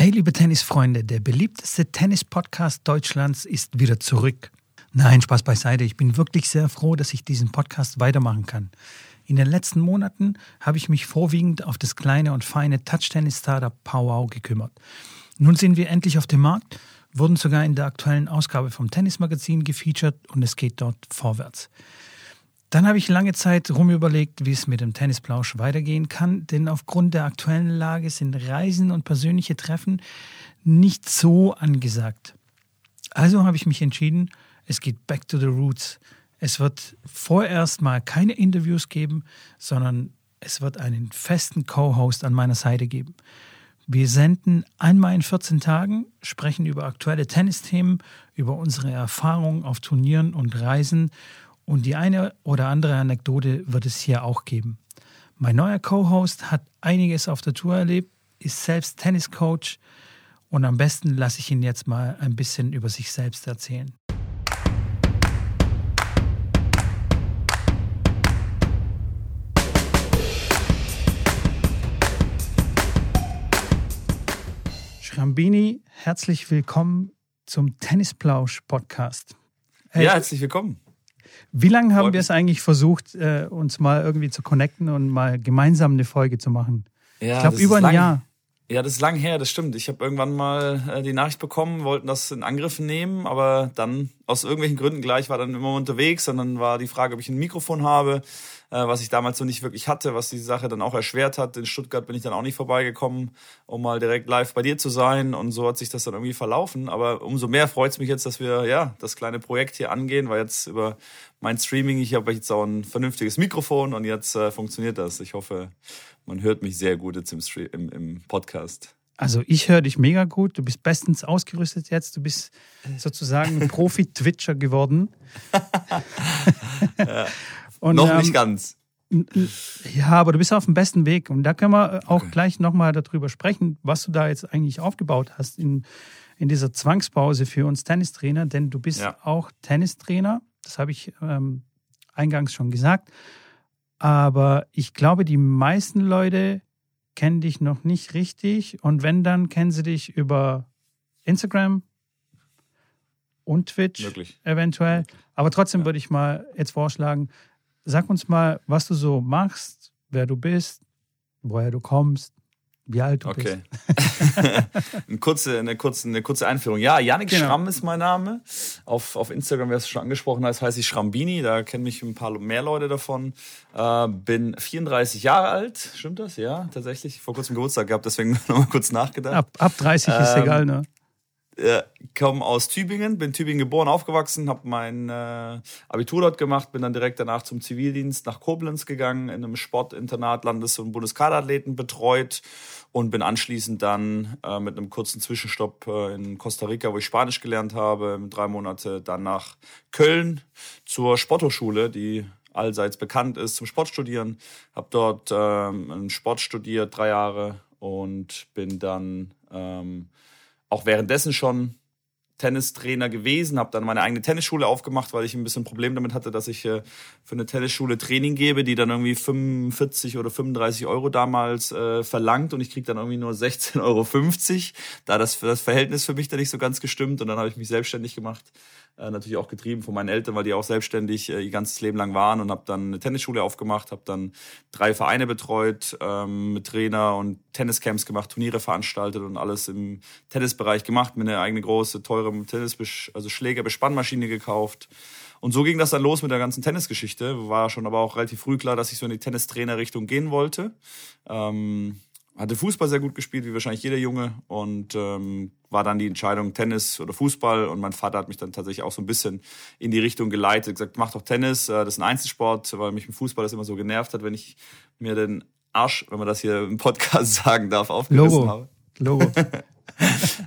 Hey, liebe Tennisfreunde, der beliebteste Tennis-Podcast Deutschlands ist wieder zurück. Nein, Spaß beiseite. Ich bin wirklich sehr froh, dass ich diesen Podcast weitermachen kann. In den letzten Monaten habe ich mich vorwiegend auf das kleine und feine Touch-Tennis-Startup Powwow gekümmert. Nun sind wir endlich auf dem Markt, wurden sogar in der aktuellen Ausgabe vom Tennismagazin gefeatured und es geht dort vorwärts. Dann habe ich lange Zeit rumüberlegt, wie es mit dem Tennisplausch weitergehen kann, denn aufgrund der aktuellen Lage sind Reisen und persönliche Treffen nicht so angesagt. Also habe ich mich entschieden, es geht back to the roots. Es wird vorerst mal keine Interviews geben, sondern es wird einen festen Co-Host an meiner Seite geben. Wir senden einmal in 14 Tagen, sprechen über aktuelle Tennisthemen, über unsere Erfahrungen auf Turnieren und Reisen und die eine oder andere Anekdote wird es hier auch geben. Mein neuer Co-Host hat einiges auf der Tour erlebt, ist selbst Tenniscoach und am besten lasse ich ihn jetzt mal ein bisschen über sich selbst erzählen. Schrambini, herzlich willkommen zum Tennisplausch Podcast. Hey, ja, herzlich willkommen. Wie lange haben wir es eigentlich versucht, äh, uns mal irgendwie zu connecten und mal gemeinsam eine Folge zu machen? Ja, ich glaube, über ein lang, Jahr. Ja, das ist lang her, das stimmt. Ich habe irgendwann mal äh, die Nachricht bekommen, wollten das in Angriff nehmen, aber dann aus irgendwelchen Gründen gleich war dann immer unterwegs und dann war die Frage, ob ich ein Mikrofon habe, äh, was ich damals so nicht wirklich hatte, was die Sache dann auch erschwert hat. In Stuttgart bin ich dann auch nicht vorbeigekommen, um mal direkt live bei dir zu sein und so hat sich das dann irgendwie verlaufen. Aber umso mehr freut es mich jetzt, dass wir ja das kleine Projekt hier angehen, weil jetzt über mein Streaming, ich habe jetzt auch ein vernünftiges Mikrofon und jetzt äh, funktioniert das. Ich hoffe, man hört mich sehr gut jetzt im, Stream, im, im Podcast. Also ich höre dich mega gut. Du bist bestens ausgerüstet jetzt. Du bist sozusagen Profi-Twitcher geworden. ja. Und, Noch ähm, nicht ganz. Ja, aber du bist auf dem besten Weg. Und da können wir auch okay. gleich nochmal darüber sprechen, was du da jetzt eigentlich aufgebaut hast in, in dieser Zwangspause für uns Tennistrainer. Denn du bist ja. auch Tennistrainer. Das habe ich ähm, eingangs schon gesagt. Aber ich glaube, die meisten Leute kennen dich noch nicht richtig. Und wenn, dann kennen sie dich über Instagram und Twitch Möglich. eventuell. Aber trotzdem ja. würde ich mal jetzt vorschlagen, sag uns mal, was du so machst, wer du bist, woher du kommst, wie alt du okay. bist. eine, kurze, eine, kurze, eine kurze Einführung. Ja, Janik genau. Schramm ist mein Name. Auf, auf Instagram, wer es schon angesprochen hat, heiße ich Schrambini. Da kennen mich ein paar mehr Leute davon. Äh, bin 34 Jahre alt. Stimmt das? Ja, tatsächlich. Vor kurzem Geburtstag gehabt, deswegen nochmal kurz nachgedacht. Ab, ab 30 ähm, ist egal, ne? Äh, komme aus Tübingen, bin Tübingen geboren, aufgewachsen, habe mein äh, Abitur dort gemacht, bin dann direkt danach zum Zivildienst nach Koblenz gegangen, in einem Sportinternat Landes- und Bundeskaderathleten betreut und bin anschließend dann äh, mit einem kurzen Zwischenstopp äh, in Costa Rica, wo ich Spanisch gelernt habe, drei Monate dann nach Köln zur Sporthochschule, die allseits bekannt ist zum Sportstudieren. Habe dort ähm, Sport studiert, drei Jahre und bin dann ähm, auch währenddessen schon Tennistrainer gewesen, habe dann meine eigene Tennisschule aufgemacht, weil ich ein bisschen Problem damit hatte, dass ich äh, für eine Tennisschule Training gebe, die dann irgendwie 45 oder 35 Euro damals äh, verlangt und ich krieg dann irgendwie nur 16,50 Euro. Da das, das Verhältnis für mich dann nicht so ganz gestimmt und dann habe ich mich selbstständig gemacht äh, natürlich auch getrieben von meinen Eltern, weil die auch selbstständig äh, ihr ganzes Leben lang waren und habe dann eine Tennisschule aufgemacht, habe dann drei Vereine betreut, ähm, mit Trainer und Tenniscamps gemacht, Turniere veranstaltet und alles im Tennisbereich gemacht, mir eine eigene große, teure Tennis, also Schlägerbespannmaschine gekauft. Und so ging das dann los mit der ganzen Tennisgeschichte. War schon aber auch relativ früh klar, dass ich so in die Tennistrainer-Richtung gehen wollte. Ähm, hatte Fußball sehr gut gespielt, wie wahrscheinlich jeder Junge. Und ähm, war dann die Entscheidung Tennis oder Fußball. Und mein Vater hat mich dann tatsächlich auch so ein bisschen in die Richtung geleitet, gesagt, mach doch Tennis, äh, das ist ein Einzelsport, weil mich im Fußball das immer so genervt hat, wenn ich mir den Arsch, wenn man das hier im Podcast sagen darf, aufgerissen Logo. habe. Logo.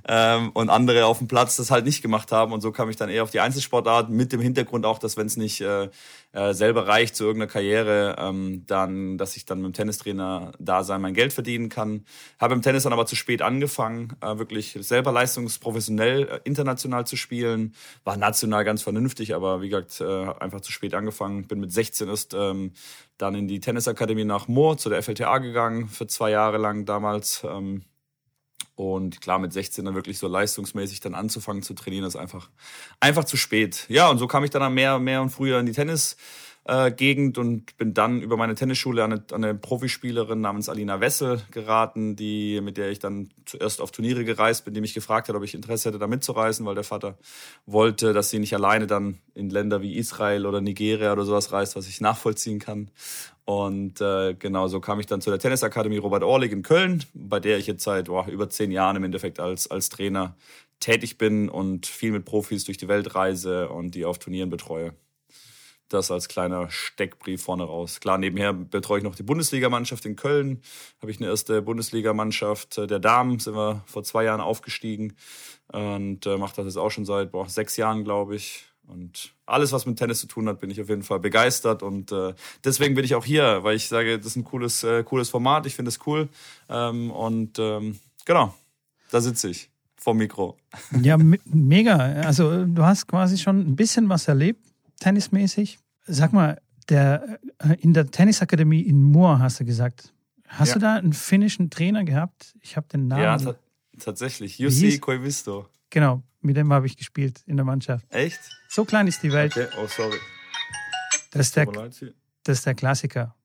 ähm, und andere auf dem Platz das halt nicht gemacht haben. Und so kam ich dann eher auf die Einzelsportart mit dem Hintergrund auch, dass wenn es nicht äh, äh, selber reicht zu irgendeiner Karriere, ähm, dann, dass ich dann mit dem Tennistrainer da sein, mein Geld verdienen kann. Habe im Tennis dann aber zu spät angefangen, äh, wirklich selber leistungsprofessionell äh, international zu spielen. War national ganz vernünftig, aber wie gesagt, äh, einfach zu spät angefangen. Bin mit 16 erst ähm, dann in die Tennisakademie nach Moor zu der FLTA gegangen, für zwei Jahre lang damals. Ähm, Und klar, mit 16 dann wirklich so leistungsmäßig dann anzufangen zu trainieren, ist einfach, einfach zu spät. Ja, und so kam ich dann mehr, mehr und früher in die Tennis, äh, Gegend und bin dann über meine Tennisschule an eine, an eine Profispielerin namens Alina Wessel geraten, die, mit der ich dann zuerst auf Turniere gereist bin, die mich gefragt hat, ob ich Interesse hätte, da mitzureisen, weil der Vater wollte, dass sie nicht alleine dann in Länder wie Israel oder Nigeria oder sowas reist, was ich nachvollziehen kann. Und äh, genau so kam ich dann zu der Tennisakademie Robert Orlik in Köln, bei der ich jetzt seit boah, über zehn Jahren im Endeffekt als, als Trainer tätig bin und viel mit Profis durch die Welt reise und die auf Turnieren betreue. Das als kleiner Steckbrief vorne raus. Klar, nebenher betreue ich noch die Bundesligamannschaft in Köln. Habe ich eine erste Bundesligamannschaft der Damen, sind wir vor zwei Jahren aufgestiegen und äh, mache das jetzt auch schon seit boah, sechs Jahren, glaube ich. Und alles, was mit Tennis zu tun hat, bin ich auf jeden Fall begeistert. Und äh, deswegen bin ich auch hier, weil ich sage, das ist ein cooles, äh, cooles Format. Ich finde es cool. Ähm, und ähm, genau, da sitze ich vom Mikro. Ja, me mega. Also du hast quasi schon ein bisschen was erlebt, tennismäßig. Sag mal, der, äh, in der Tennisakademie in Moor hast du gesagt. Hast ja. du da einen finnischen Trainer gehabt? Ich habe den Namen. Ja, ta tatsächlich. Jussi Koivisto. Genau, mit dem habe ich gespielt in der Mannschaft. Echt? So klein ist die Welt. Okay, oh sorry. Das ist der, das ist der Klassiker.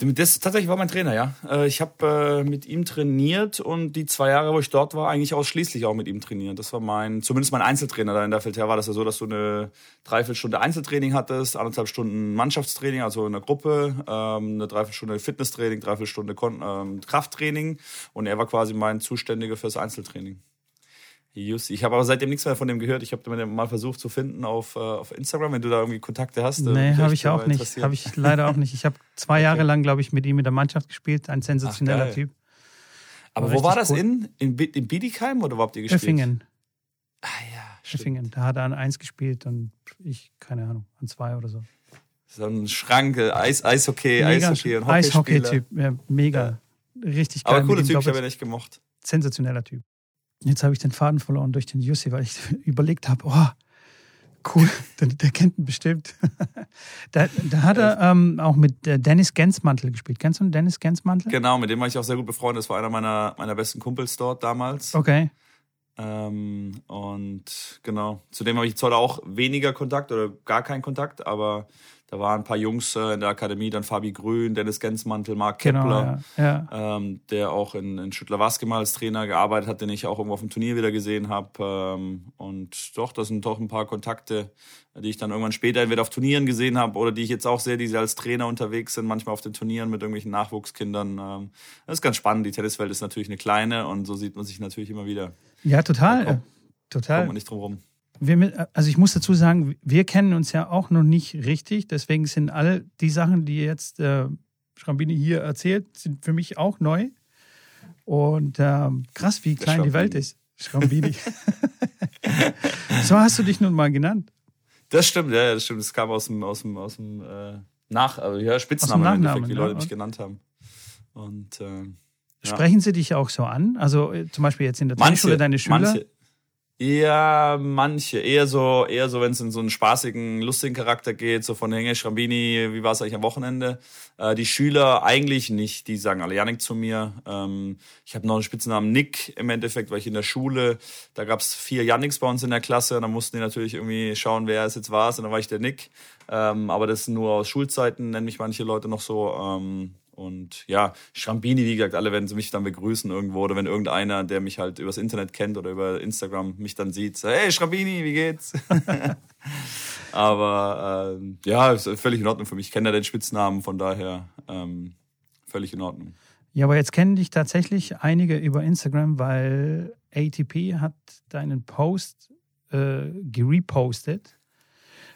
Das tatsächlich war mein Trainer, ja. Äh, ich habe äh, mit ihm trainiert und die zwei Jahre, wo ich dort war, eigentlich ausschließlich auch mit ihm trainiert. Das war mein, zumindest mein Einzeltrainer. Da in der Feldherr war das ja so, dass du eine Dreiviertelstunde Einzeltraining hattest, anderthalb Stunden Mannschaftstraining, also in der Gruppe, ähm, eine Dreiviertelstunde Fitnesstraining, Dreiviertelstunde ähm, Krafttraining und er war quasi mein Zuständiger fürs Einzeltraining. Jussi. Ich habe aber seitdem nichts mehr von dem gehört. Ich habe den mal versucht zu finden auf, äh, auf Instagram, wenn du da irgendwie Kontakte hast. Äh, nee, habe ich auch nicht. Habe ich leider auch nicht. Ich habe zwei okay. Jahre lang, glaube ich, mit ihm in der Mannschaft gespielt. Ein sensationeller Ach, Typ. Aber war wo war das cool. in? In, in Bietigheim oder wo habt ihr gespielt? Öffingen. Ah ja, Öffingen. Da hat er an eins gespielt und ich, keine Ahnung, an zwei oder so. So ein Schranke, Eis, Eishockey, mega, Eishockey und Eishockey-Typ, ja, mega. Ja. Richtig geil. Aber cooler Typ, ich habe ihn echt gemocht. Sensationeller Typ. Jetzt habe ich den Faden verloren durch den Jussi, weil ich überlegt habe, oh, cool, der, der kennt ihn bestimmt. da, da hat er ähm, auch mit äh, Dennis Gensmantel gespielt. Kennst du Dennis Gensmantel? Genau, mit dem war ich auch sehr gut befreundet. Das war einer meiner, meiner besten Kumpels dort damals. Okay. Ähm, und genau, zudem habe ich zwar auch weniger Kontakt oder gar keinen Kontakt, aber da waren ein paar Jungs äh, in der Akademie, dann Fabi Grün, Dennis Gensmantel, Marc genau, Kepler, genau, ja, ja. Ähm, der auch in, in Schüttler-Waske mal als Trainer gearbeitet hat, den ich auch irgendwo auf dem Turnier wieder gesehen habe. Ähm, und doch, das sind doch ein paar Kontakte, die ich dann irgendwann später entweder auf Turnieren gesehen habe oder die ich jetzt auch sehe, die als Trainer unterwegs sind, manchmal auf den Turnieren mit irgendwelchen Nachwuchskindern. Ähm, das ist ganz spannend. Die Tenniswelt ist natürlich eine kleine und so sieht man sich natürlich immer wieder. Ja, total. Kommt, total. Kommt man nicht drum rum wir, also ich muss dazu sagen, wir kennen uns ja auch noch nicht richtig. Deswegen sind all die Sachen, die jetzt äh, Schrambini hier erzählt, sind für mich auch neu. Und äh, krass, wie klein die Welt ist. Schrambini. so hast du dich nun mal genannt. Das stimmt, ja, das stimmt. Das kam aus dem, aus dem, aus dem äh, Nach, also ja, Spitznamen im Endeffekt, wie Leute mich genannt haben. Und äh, ja. Sprechen sie dich auch so an? Also äh, zum Beispiel jetzt in der Tanzschule deine Schüler? Manche, ja, manche. Eher so, eher so, wenn es in so einen spaßigen, lustigen Charakter geht, so von Henge Schrambini, wie war es eigentlich am Wochenende? Äh, die Schüler eigentlich nicht, die sagen alle Janik zu mir. Ähm, ich habe noch einen Spitznamen Nick im Endeffekt, weil ich in der Schule, da gab's vier Janiks bei uns in der Klasse und dann mussten die natürlich irgendwie schauen, wer es jetzt war und dann war ich der Nick. Ähm, aber das nur aus Schulzeiten, nennen mich manche Leute noch so. Ähm, und ja, Schrambini, wie gesagt, alle werden sie mich dann begrüßen irgendwo oder wenn irgendeiner, der mich halt übers Internet kennt oder über Instagram mich dann sieht, so, hey Schrambini, wie geht's? Aber äh, ja, ist völlig in Ordnung für mich. Ich kenne ja den Spitznamen, von daher ähm, völlig in Ordnung. Ja, aber jetzt kennen dich tatsächlich einige über Instagram, weil ATP hat deinen Post äh, gerepostet,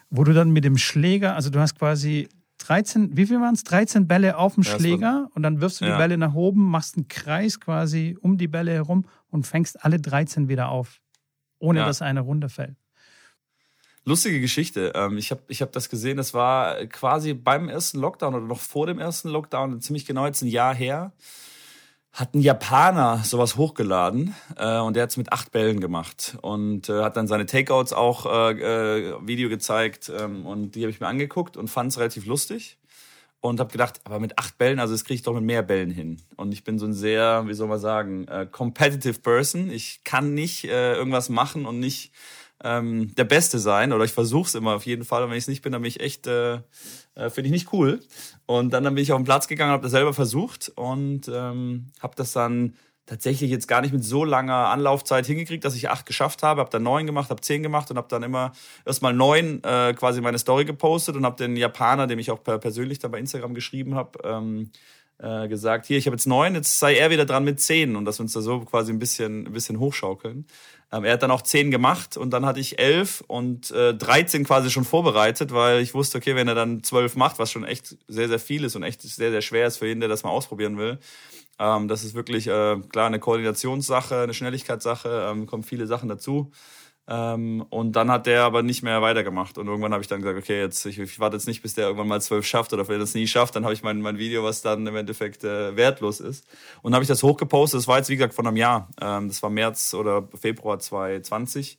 wo du dann mit dem Schläger, also du hast quasi 13, wie viel waren es? 13 Bälle auf dem ja, Schläger und dann wirfst du ja. die Bälle nach oben, machst einen Kreis quasi um die Bälle herum und fängst alle 13 wieder auf, ohne ja. dass eine runterfällt. Lustige Geschichte. Ähm, ich habe ich hab das gesehen, das war quasi beim ersten Lockdown oder noch vor dem ersten Lockdown, ziemlich genau jetzt ein Jahr her hat ein Japaner sowas hochgeladen äh, und der hat's mit acht Bällen gemacht und äh, hat dann seine Takeouts auch äh, äh, Video gezeigt ähm, und die habe ich mir angeguckt und fand's relativ lustig und habe gedacht, aber mit acht Bällen, also das kriege ich doch mit mehr Bällen hin. Und ich bin so ein sehr, wie soll man sagen, äh, competitive Person. Ich kann nicht äh, irgendwas machen und nicht ähm, der Beste sein oder ich versuche es immer auf jeden Fall. Und wenn ich es nicht bin, dann bin ich echt, äh, äh, finde ich nicht cool. Und dann, dann bin ich auf den Platz gegangen, habe das selber versucht und ähm, habe das dann tatsächlich jetzt gar nicht mit so langer Anlaufzeit hingekriegt, dass ich acht geschafft habe. Habe dann neun gemacht, habe zehn gemacht und habe dann immer erstmal neun äh, quasi meine Story gepostet und habe den Japaner, dem ich auch persönlich dann bei Instagram geschrieben habe, ähm, äh, gesagt, hier, ich habe jetzt neun, jetzt sei er wieder dran mit zehn und dass wir uns da so quasi ein bisschen, ein bisschen hochschaukeln. Ähm, er hat dann auch zehn gemacht und dann hatte ich elf und äh, 13 quasi schon vorbereitet, weil ich wusste, okay, wenn er dann zwölf macht, was schon echt sehr, sehr viel ist und echt sehr, sehr schwer ist für jeden, der das mal ausprobieren will, ähm, das ist wirklich äh, klar eine Koordinationssache, eine Schnelligkeitssache, ähm, kommen viele Sachen dazu. Ähm, und dann hat der aber nicht mehr weitergemacht. Und irgendwann habe ich dann gesagt, okay, jetzt ich, ich warte jetzt nicht, bis der irgendwann mal zwölf schafft oder wenn er das nie schafft, dann habe ich mein, mein Video, was dann im Endeffekt äh, wertlos ist. Und habe ich das hochgepostet. Das war jetzt, wie gesagt, von einem Jahr. Ähm, das war März oder Februar 2020.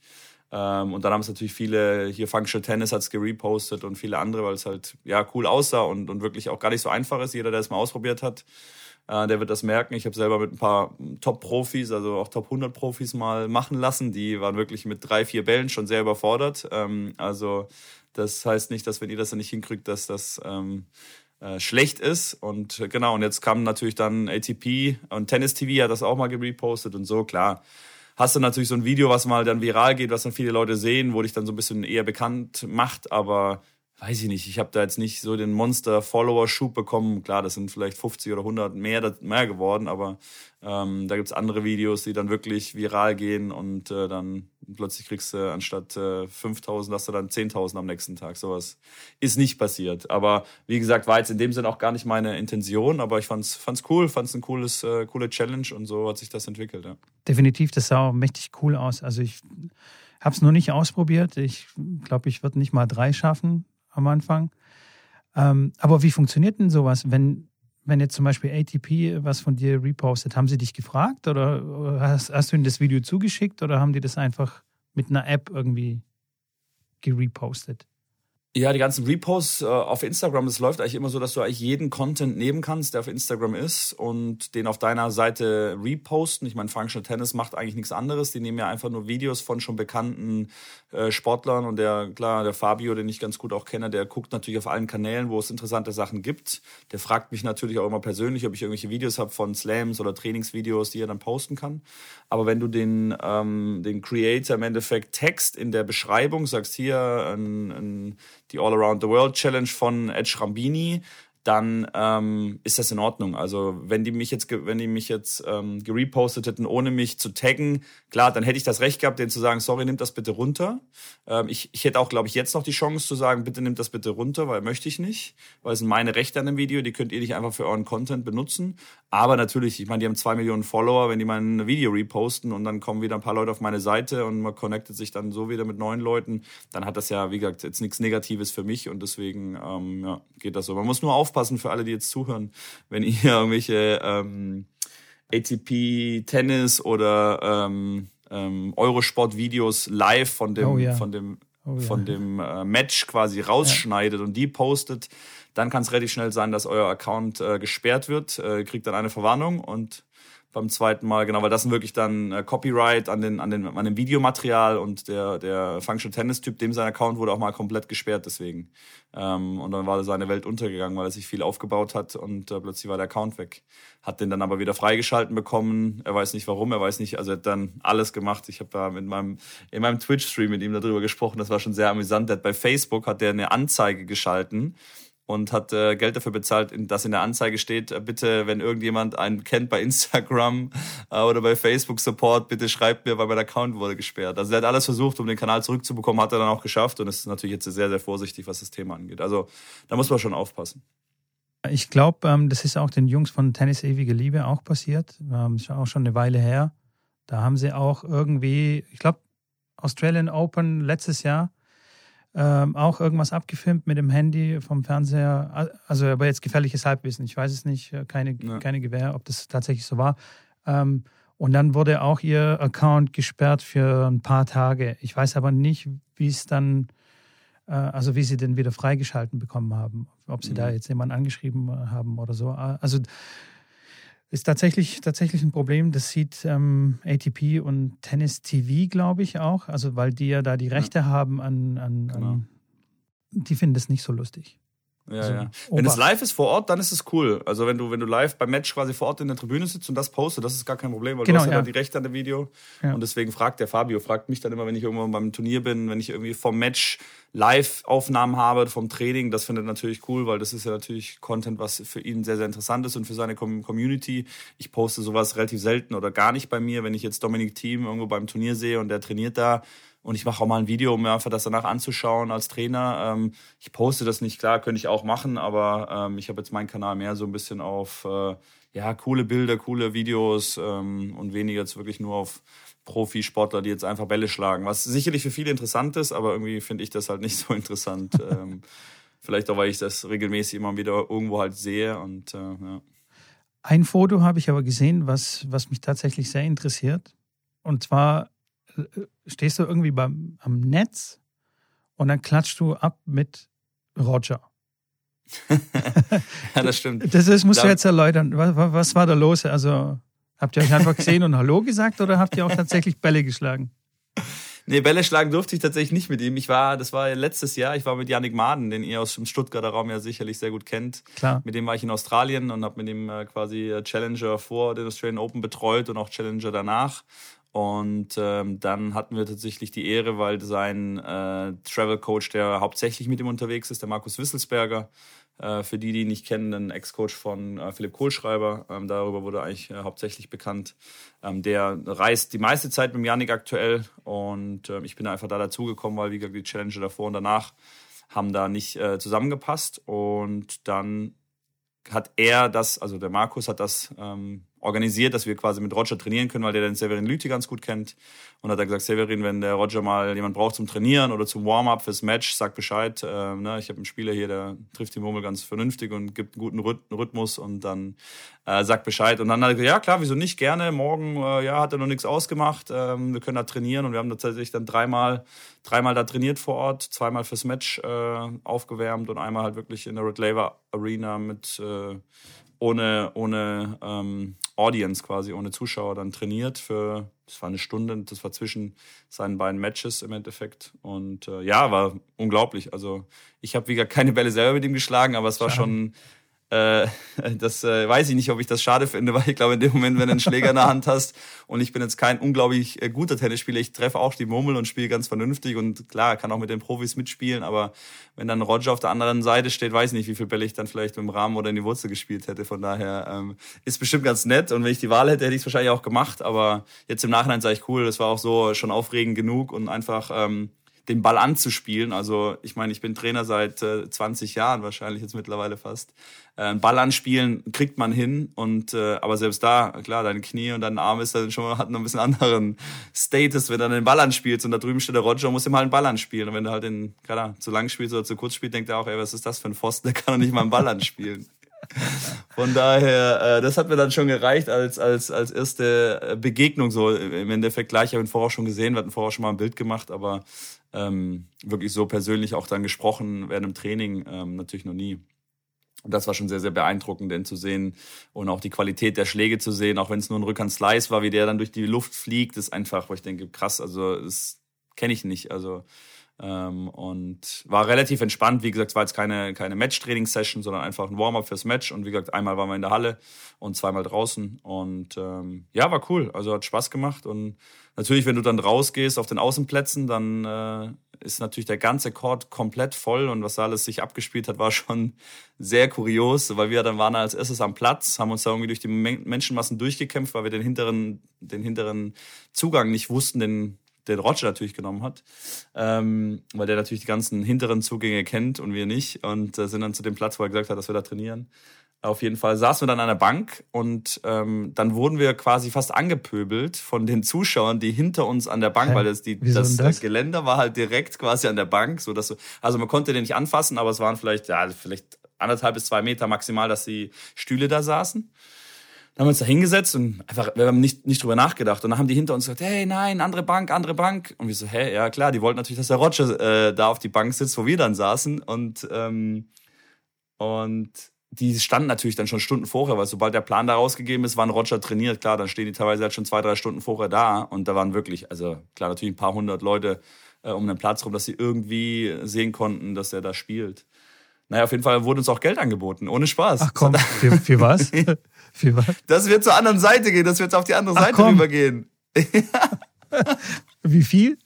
Ähm, und dann haben es natürlich viele, hier Functional Tennis hat es gerepostet und viele andere, weil es halt ja cool aussah und, und wirklich auch gar nicht so einfach ist. Jeder, der es mal ausprobiert hat, äh, der wird das merken. Ich habe selber mit ein paar Top-Profis, also auch Top 100 Profis mal machen lassen. Die waren wirklich mit drei, vier Bällen schon sehr überfordert. Ähm, also das heißt nicht, dass wenn ihr das dann nicht hinkriegt, dass das ähm, äh, schlecht ist. Und genau, und jetzt kam natürlich dann ATP und Tennis TV hat das auch mal gerepostet und so, klar. Hast du natürlich so ein Video, was mal dann viral geht, was dann viele Leute sehen, wo dich dann so ein bisschen eher bekannt macht, aber weiß ich nicht, ich habe da jetzt nicht so den Monster-Follower-Schub bekommen. Klar, das sind vielleicht 50 oder 100 mehr, mehr geworden, aber ähm, da gibt's andere Videos, die dann wirklich viral gehen und äh, dann plötzlich kriegst du anstatt äh, 5000, hast du dann 10.000 am nächsten Tag. Sowas ist nicht passiert. Aber wie gesagt, war jetzt in dem Sinn auch gar nicht meine Intention, aber ich fand's, fand's cool, fand's ein cooles, äh, coole Challenge und so hat sich das entwickelt. Ja. Definitiv, das sah mächtig cool aus. Also ich habe es noch nicht ausprobiert. Ich glaube, ich würde nicht mal drei schaffen am Anfang. Ähm, aber wie funktioniert denn sowas, wenn, wenn jetzt zum Beispiel ATP was von dir repostet? Haben sie dich gefragt oder hast, hast du ihnen das Video zugeschickt oder haben die das einfach mit einer App irgendwie gerepostet? Ja, die ganzen Reposts äh, auf Instagram, es läuft eigentlich immer so, dass du eigentlich jeden Content nehmen kannst, der auf Instagram ist und den auf deiner Seite reposten. Ich meine, Functional Tennis macht eigentlich nichts anderes. Die nehmen ja einfach nur Videos von schon bekannten äh, Sportlern und der, klar, der Fabio, den ich ganz gut auch kenne, der guckt natürlich auf allen Kanälen, wo es interessante Sachen gibt. Der fragt mich natürlich auch immer persönlich, ob ich irgendwelche Videos habe von Slams oder Trainingsvideos, die er dann posten kann. Aber wenn du den, ähm, den Creator im Endeffekt Text in der Beschreibung sagst, hier ein, ein die All Around the World Challenge von Edge Rambini dann ähm, ist das in Ordnung. Also wenn die mich jetzt, wenn die mich jetzt ähm, gerepostet hätten, ohne mich zu taggen, klar, dann hätte ich das Recht gehabt, denen zu sagen, sorry, nimm das bitte runter. Ähm, ich, ich hätte auch, glaube ich, jetzt noch die Chance zu sagen, bitte nimm das bitte runter, weil möchte ich nicht, weil es sind meine Rechte an dem Video, die könnt ihr nicht einfach für euren Content benutzen. Aber natürlich, ich meine, die haben zwei Millionen Follower, wenn die mein Video reposten und dann kommen wieder ein paar Leute auf meine Seite und man connectet sich dann so wieder mit neuen Leuten, dann hat das ja, wie gesagt, jetzt nichts Negatives für mich und deswegen ähm, ja, geht das so. Man muss nur aufpassen aufpassen für alle, die jetzt zuhören, wenn ihr irgendwelche ähm, ATP Tennis oder ähm, ähm, Eurosport-Videos live von dem, oh, ja. von dem, oh, ja. von dem äh, Match quasi rausschneidet ja. und die postet, dann kann es relativ schnell sein, dass euer Account äh, gesperrt wird, äh, kriegt dann eine Verwarnung und beim zweiten Mal, genau, weil das sind wirklich dann äh, Copyright an, den, an, den, an dem Videomaterial und der, der Functional Tennis-Typ, dem sein Account wurde auch mal komplett gesperrt deswegen. Ähm, und dann war seine Welt untergegangen, weil er sich viel aufgebaut hat und äh, plötzlich war der Account weg. Hat den dann aber wieder freigeschalten bekommen. Er weiß nicht warum, er weiß nicht, also er hat dann alles gemacht. Ich habe da mit meinem, in meinem Twitch-Stream mit ihm darüber gesprochen, das war schon sehr amüsant. Der hat bei Facebook hat der eine Anzeige geschalten und hat äh, Geld dafür bezahlt, dass in der Anzeige steht, äh, bitte, wenn irgendjemand einen kennt bei Instagram äh, oder bei Facebook Support, bitte schreibt mir, weil mein Account wurde gesperrt. Also er hat alles versucht, um den Kanal zurückzubekommen, hat er dann auch geschafft und ist natürlich jetzt sehr, sehr vorsichtig, was das Thema angeht. Also da muss man schon aufpassen. Ich glaube, ähm, das ist auch den Jungs von Tennis Ewige Liebe auch passiert. Ähm, ist auch schon eine Weile her. Da haben sie auch irgendwie, ich glaube, Australian Open letztes Jahr ähm, auch irgendwas abgefilmt mit dem Handy vom Fernseher. Also aber jetzt gefährliches Halbwissen. Ich weiß es nicht, äh, keine, ja. keine Gewähr, ob das tatsächlich so war. Ähm, und dann wurde auch ihr Account gesperrt für ein paar Tage. Ich weiß aber nicht, wie es dann Äh, also wie sie den wieder freigeschalten bekommen haben, ob sie mhm. da jetzt jemanden angeschrieben haben oder so. Also ist tatsächlich, tatsächlich ein Problem. Das sieht ähm, ATP und Tennis TV, glaube ich, auch. Also weil die ja da die Rechte ja. haben an, an, genau. an, die finden das nicht so lustig. Ja, also, ja. Wenn es live ist vor Ort, dann ist es cool. Also wenn du, wenn du live beim Match quasi vor Ort in der Tribüne sitzt und das postest, das ist gar kein Problem, weil genau, du hast ja, dann die Rechte an dem Video. Ja. Und deswegen fragt der Fabio, fragt mich dann immer, wenn ich irgendwann beim Turnier bin, wenn ich irgendwie vom Match Live-Aufnahmen habe, vom Training. Das findet er natürlich cool, weil das ist ja natürlich Content, was für ihn sehr, sehr interessant ist und für seine Community. Ich poste sowas relativ selten oder gar nicht bei mir, wenn ich jetzt Dominik Thiem irgendwo beim Turnier sehe und der trainiert da und ich mache auch mal ein Video, um mir einfach das danach anzuschauen als Trainer. Ähm, ich poste das nicht, klar, könnte ich auch machen, aber ähm, ich habe jetzt meinen Kanal mehr so ein bisschen auf äh, ja, coole Bilder, coole Videos ähm, und weniger jetzt wirklich nur auf Profisportler, die jetzt einfach Bälle schlagen. Was sicherlich für viele interessant ist, aber irgendwie finde ich das halt nicht so interessant. ähm, vielleicht auch, weil ich das regelmäßig immer wieder irgendwo halt sehe und äh, ja. Ein Foto habe ich aber gesehen, was, was mich tatsächlich sehr interessiert. Und zwar stehst du irgendwie beim, am Netz und dann klatschst du ab mit Roger. ja, das stimmt. Das ist, musst du jetzt erläutern. Was, was war da los? Also, habt ihr euch einfach gesehen und Hallo gesagt oder habt ihr auch tatsächlich Bälle geschlagen? Nee, Bälle schlagen durfte ich tatsächlich nicht mit ihm. Ich war, das war letztes Jahr, ich war mit Yannick Maden, den ihr aus dem Stuttgarter Raum ja sicherlich sehr gut kennt. Klar. Mit dem war ich in Australien und habe mit ihm äh, quasi Challenger vor den Australian Open betreut und auch Challenger danach. Und ähm, dann hatten wir tatsächlich die Ehre, weil sein äh, Travel Coach, der hauptsächlich mit ihm unterwegs ist, der Markus Wisselsberger, äh, für die, die ihn nicht kennen, ein Ex-Coach von äh, Philipp Kohlschreiber, ähm, darüber wurde eigentlich äh, hauptsächlich bekannt. Ähm, der reist die meiste Zeit mit Janik aktuell und äh, ich bin einfach da dazugekommen, weil wie gesagt die Challenger davor und danach haben da nicht äh, zusammengepasst und dann hat er das, also der Markus hat das ähm, organisiert, dass wir quasi mit Roger trainieren können, weil der den Severin Lüthi ganz gut kennt. Und hat er gesagt, Severin, wenn der Roger mal jemand braucht zum Trainieren oder zum Warm-up fürs Match, sag Bescheid. Äh, ne? Ich habe einen Spieler hier, der trifft die Murmel ganz vernünftig und gibt einen guten Rhythmus und dann äh, sagt Bescheid. Und dann hat er gesagt, ja klar, wieso nicht, gerne. Morgen, äh, ja, hat er noch nichts ausgemacht. Ähm, wir können da trainieren und wir haben tatsächlich dann dreimal, dreimal da trainiert vor Ort, zweimal fürs Match äh, aufgewärmt und einmal halt wirklich in der Red Laver Arena mit äh, ohne, ohne ähm, Audience quasi, ohne Zuschauer dann trainiert für, das war eine Stunde, das war zwischen seinen beiden Matches im Endeffekt. Und äh, ja, war unglaublich. Also ich habe wieder keine Bälle selber mit ihm geschlagen, aber es war schon äh, das äh, weiß ich nicht, ob ich das schade finde, weil ich glaube, in dem Moment, wenn du einen Schläger in der Hand hast und ich bin jetzt kein unglaublich äh, guter Tennisspieler, ich treffe auch die Murmel und spiele ganz vernünftig und klar, kann auch mit den Profis mitspielen, aber wenn dann Roger auf der anderen Seite steht, weiß ich nicht, wie viel Bälle ich dann vielleicht im Rahmen oder in die Wurzel gespielt hätte. Von daher ähm, ist bestimmt ganz nett und wenn ich die Wahl hätte, hätte ich es wahrscheinlich auch gemacht, aber jetzt im Nachhinein sage ich cool, das war auch so schon aufregend genug und einfach ähm, den Ball anzuspielen. Also ich meine, ich bin Trainer seit äh, 20 Jahren wahrscheinlich jetzt mittlerweile fast. Äh, Ball anspielen kriegt man hin und äh, aber selbst da, klar, deine Knie und dein Arm ist dann schon hat noch ein bisschen anderen Status, wenn du dann den Ball anspielst und da drüben steht der Roger, muss ihm halt einen Ball anspielen. Und wenn du halt den, klar, zu lang spielst oder zu kurz spielst, denkt er auch, ey, was ist das für ein Pfosten, der kann doch nicht mal einen Ball anspielen. Von daher, äh, das hat mir dann schon gereicht als, als, als erste äh, Begegnung so im Endeffekt gleich. Ich habe ihn vorher schon gesehen, wir hatten vorher schon mal ein Bild gemacht, aber ähm, wirklich so persönlich auch dann gesprochen während dem Training ähm, natürlich noch nie. Und das war schon sehr, sehr beeindruckend, denn zu sehen und auch die Qualität der Schläge zu sehen, auch wenn es nur ein Rückhand-Slice war, wie der dann durch die Luft fliegt, ist einfach, wo ich denke, krass, also das kenne ich nicht. Also ähm, und war relativ entspannt. Wie gesagt, es war jetzt keine, keine Match-Training-Session, sondern einfach ein Warm-up fürs Match. Und wie gesagt, einmal waren wir in der Halle und zweimal draußen. Und ähm, ja, war cool. Also hat Spaß gemacht. Und natürlich, wenn du dann rausgehst auf den Außenplätzen, dann äh, ist natürlich der ganze Court komplett voll. Und was da alles sich abgespielt hat, war schon sehr kurios, weil wir dann waren als erstes am Platz, haben uns da irgendwie durch die Menschenmassen durchgekämpft, weil wir den hinteren, den hinteren Zugang nicht wussten, den den Roger natürlich genommen hat, ähm, weil der natürlich die ganzen hinteren Zugänge kennt und wir nicht und äh, sind dann zu dem Platz, wo er gesagt hat, dass wir da trainieren. Auf jeden Fall saßen wir dann an der Bank und ähm, dann wurden wir quasi fast angepöbelt von den Zuschauern, die hinter uns an der Bank, Hä? weil das, die, das, das, Geländer war halt direkt quasi an der Bank, so dass also man konnte den nicht anfassen, aber es waren vielleicht ja vielleicht anderthalb bis zwei Meter maximal, dass die Stühle da saßen. Dann haben wir uns da hingesetzt und einfach, wir haben nicht, nicht drüber nachgedacht. Und dann haben die hinter uns gesagt, hey, nein, andere Bank, andere Bank. Und wir so, hä, ja klar, die wollten natürlich, dass der Roger äh, da auf die Bank sitzt, wo wir dann saßen. Und, ähm, und die standen natürlich dann schon Stunden vorher, weil sobald der Plan da rausgegeben ist, waren Roger trainiert. Klar, dann stehen die teilweise halt schon zwei, drei Stunden vorher da. Und da waren wirklich, also klar, natürlich ein paar hundert Leute äh, um den Platz rum, dass sie irgendwie sehen konnten, dass er da spielt. Naja, auf jeden Fall wurde uns auch Geld angeboten, ohne Spaß. Ach komm, für, für was? für was? Dass wir zur anderen Seite gehen, dass wir jetzt auf die andere Ach, Seite komm. rübergehen. Wie viel?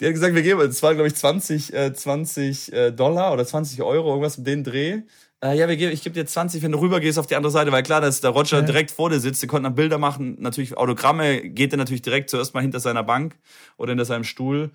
Die hat gesagt, wir geben, es war glaube ich 20, äh, 20 äh, Dollar oder 20 Euro, irgendwas mit den Dreh. Äh, ja, wir geben, ich gebe dir 20, wenn du rübergehst auf die andere Seite, weil klar, dass der Roger ja. direkt vor dir sitzt, die konnten dann Bilder machen, natürlich Autogramme, geht er natürlich direkt zuerst mal hinter seiner Bank oder hinter seinem Stuhl.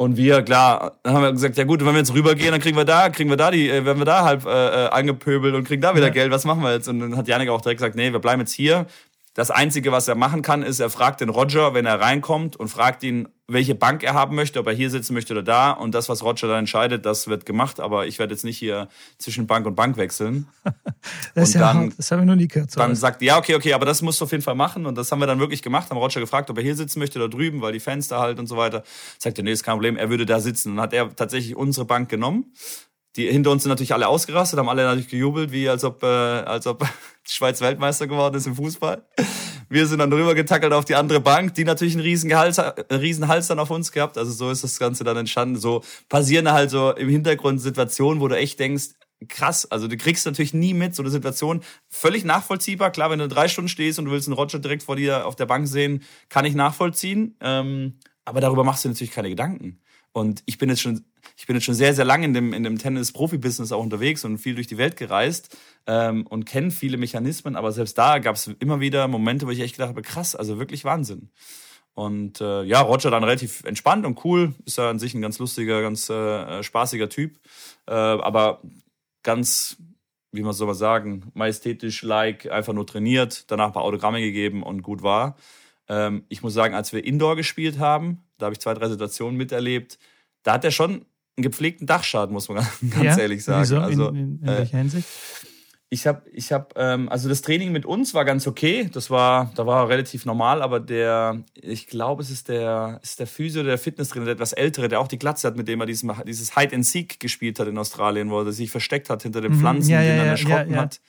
Und wir, klar, dann haben wir gesagt, ja gut, wenn wir jetzt rübergehen, dann kriegen wir da, kriegen wir da die, äh, werden wir da halb äh, äh, angepöbelt und kriegen da wieder ja. Geld, was machen wir jetzt? Und dann hat Janik auch direkt gesagt, nee, wir bleiben jetzt hier. Das Einzige, was er machen kann, ist, er fragt den Roger, wenn er reinkommt und fragt ihn, welche Bank er haben möchte, ob er hier sitzen möchte oder da. Und das, was Roger dann entscheidet, das wird gemacht. Aber ich werde jetzt nicht hier zwischen Bank und Bank wechseln. das, und dann, ja, das habe ich noch nie gehört. So dann sagt, ja, okay, okay, aber das musst du auf jeden Fall machen. Und das haben wir dann wirklich gemacht. Haben Roger gefragt, ob er hier sitzen möchte oder drüben, weil die Fenster halt und so weiter. Sagt er, nee, ist kein Problem. Er würde da sitzen. Und dann hat er tatsächlich unsere Bank genommen. Die hinter uns sind natürlich alle ausgerastet, haben alle natürlich gejubelt, wie als ob, äh, als ob die Schweiz Weltmeister geworden ist im Fußball. Wir sind dann rüber getackelt auf die andere Bank, die natürlich einen riesen, Gehals, einen riesen Hals dann auf uns gehabt. Also so ist das Ganze dann entstanden. So passieren halt so im Hintergrund Situationen, wo du echt denkst, krass. Also du kriegst natürlich nie mit, so eine Situation. Völlig nachvollziehbar. Klar, wenn du drei Stunden stehst und du willst einen Roger direkt vor dir auf der Bank sehen, kann ich nachvollziehen. Ähm, aber darüber machst du natürlich keine Gedanken. Und ich bin jetzt schon, ich bin jetzt schon sehr, sehr lange in dem, in dem Tennis-Profi-Business auch unterwegs und viel durch die Welt gereist ähm, und kenne viele Mechanismen, aber selbst da gab es immer wieder Momente, wo ich echt gedacht habe, krass, also wirklich Wahnsinn. Und äh, ja, Roger dann relativ entspannt und cool, ist ja an sich ein ganz lustiger, ganz äh, spaßiger Typ, äh, aber ganz, wie man soll mal sagen, majestätisch, like, einfach nur trainiert, danach ein paar Autogramme gegeben und gut war. Ähm, ich muss sagen, als wir Indoor gespielt haben, da habe ich zwei, drei Situationen miterlebt. Da hat er schon einen gepflegten Dachschaden, muss man ganz ja? ehrlich sagen. Wieso? Also, in, in, in äh, welcher Hinsicht? Ich habe, ich habe, ähm, also das Training mit uns war ganz okay. Das war, da war relativ normal, aber der, ich glaube, es ist der, ist der Physio, der Fitnesstrainer, der etwas ältere, der auch die Glatze hat, mit dem er diesen, dieses Hide and Seek gespielt hat in Australien, wo er sich versteckt hat hinter den mhm. Pflanzen, ja, ja, den er erschrocken hat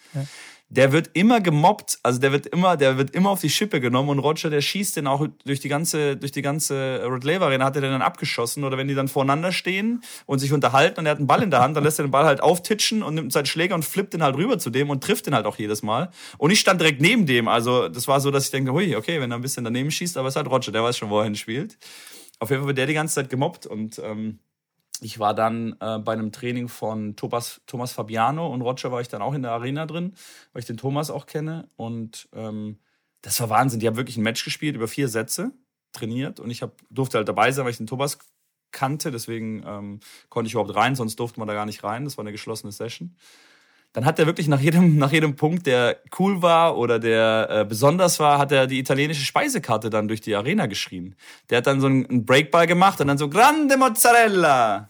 der wird immer gemobbt, also der wird immer, der wird immer auf die Schippe genommen und Roger, der schießt den auch durch die ganze, durch die ganze Rod Laver Arena, hat er den dann abgeschossen oder wenn die dann voreinander stehen und sich unterhalten und er hat einen Ball in der Hand, dann lässt er den Ball halt auftitschen und nimmt seinen Schläger und flippt den halt rüber zu dem und trifft den halt auch jedes Mal. Und ich stand direkt neben dem, also das war so, dass ich denke, hui, okay, wenn er ein bisschen daneben schießt, aber es ist halt Roger, der weiß schon, wo er hinspielt. Auf jeden Fall wird der die ganze Zeit gemobbt und ähm, ich war dann äh, bei einem Training von Thomas, Thomas Fabiano und Roger war ich dann auch in der Arena drin, weil ich den Thomas auch kenne. Und ähm, das war Wahnsinn. Die haben wirklich ein Match gespielt über vier Sätze, trainiert. Und ich hab, durfte halt dabei sein, weil ich den Thomas kannte. Deswegen ähm, konnte ich überhaupt rein, sonst durfte man da gar nicht rein. Das war eine geschlossene Session dann hat er wirklich nach jedem, nach jedem Punkt, der cool war oder der äh, besonders war, hat er die italienische Speisekarte dann durch die Arena geschrien. Der hat dann so einen Breakball gemacht und dann so Grande Mozzarella.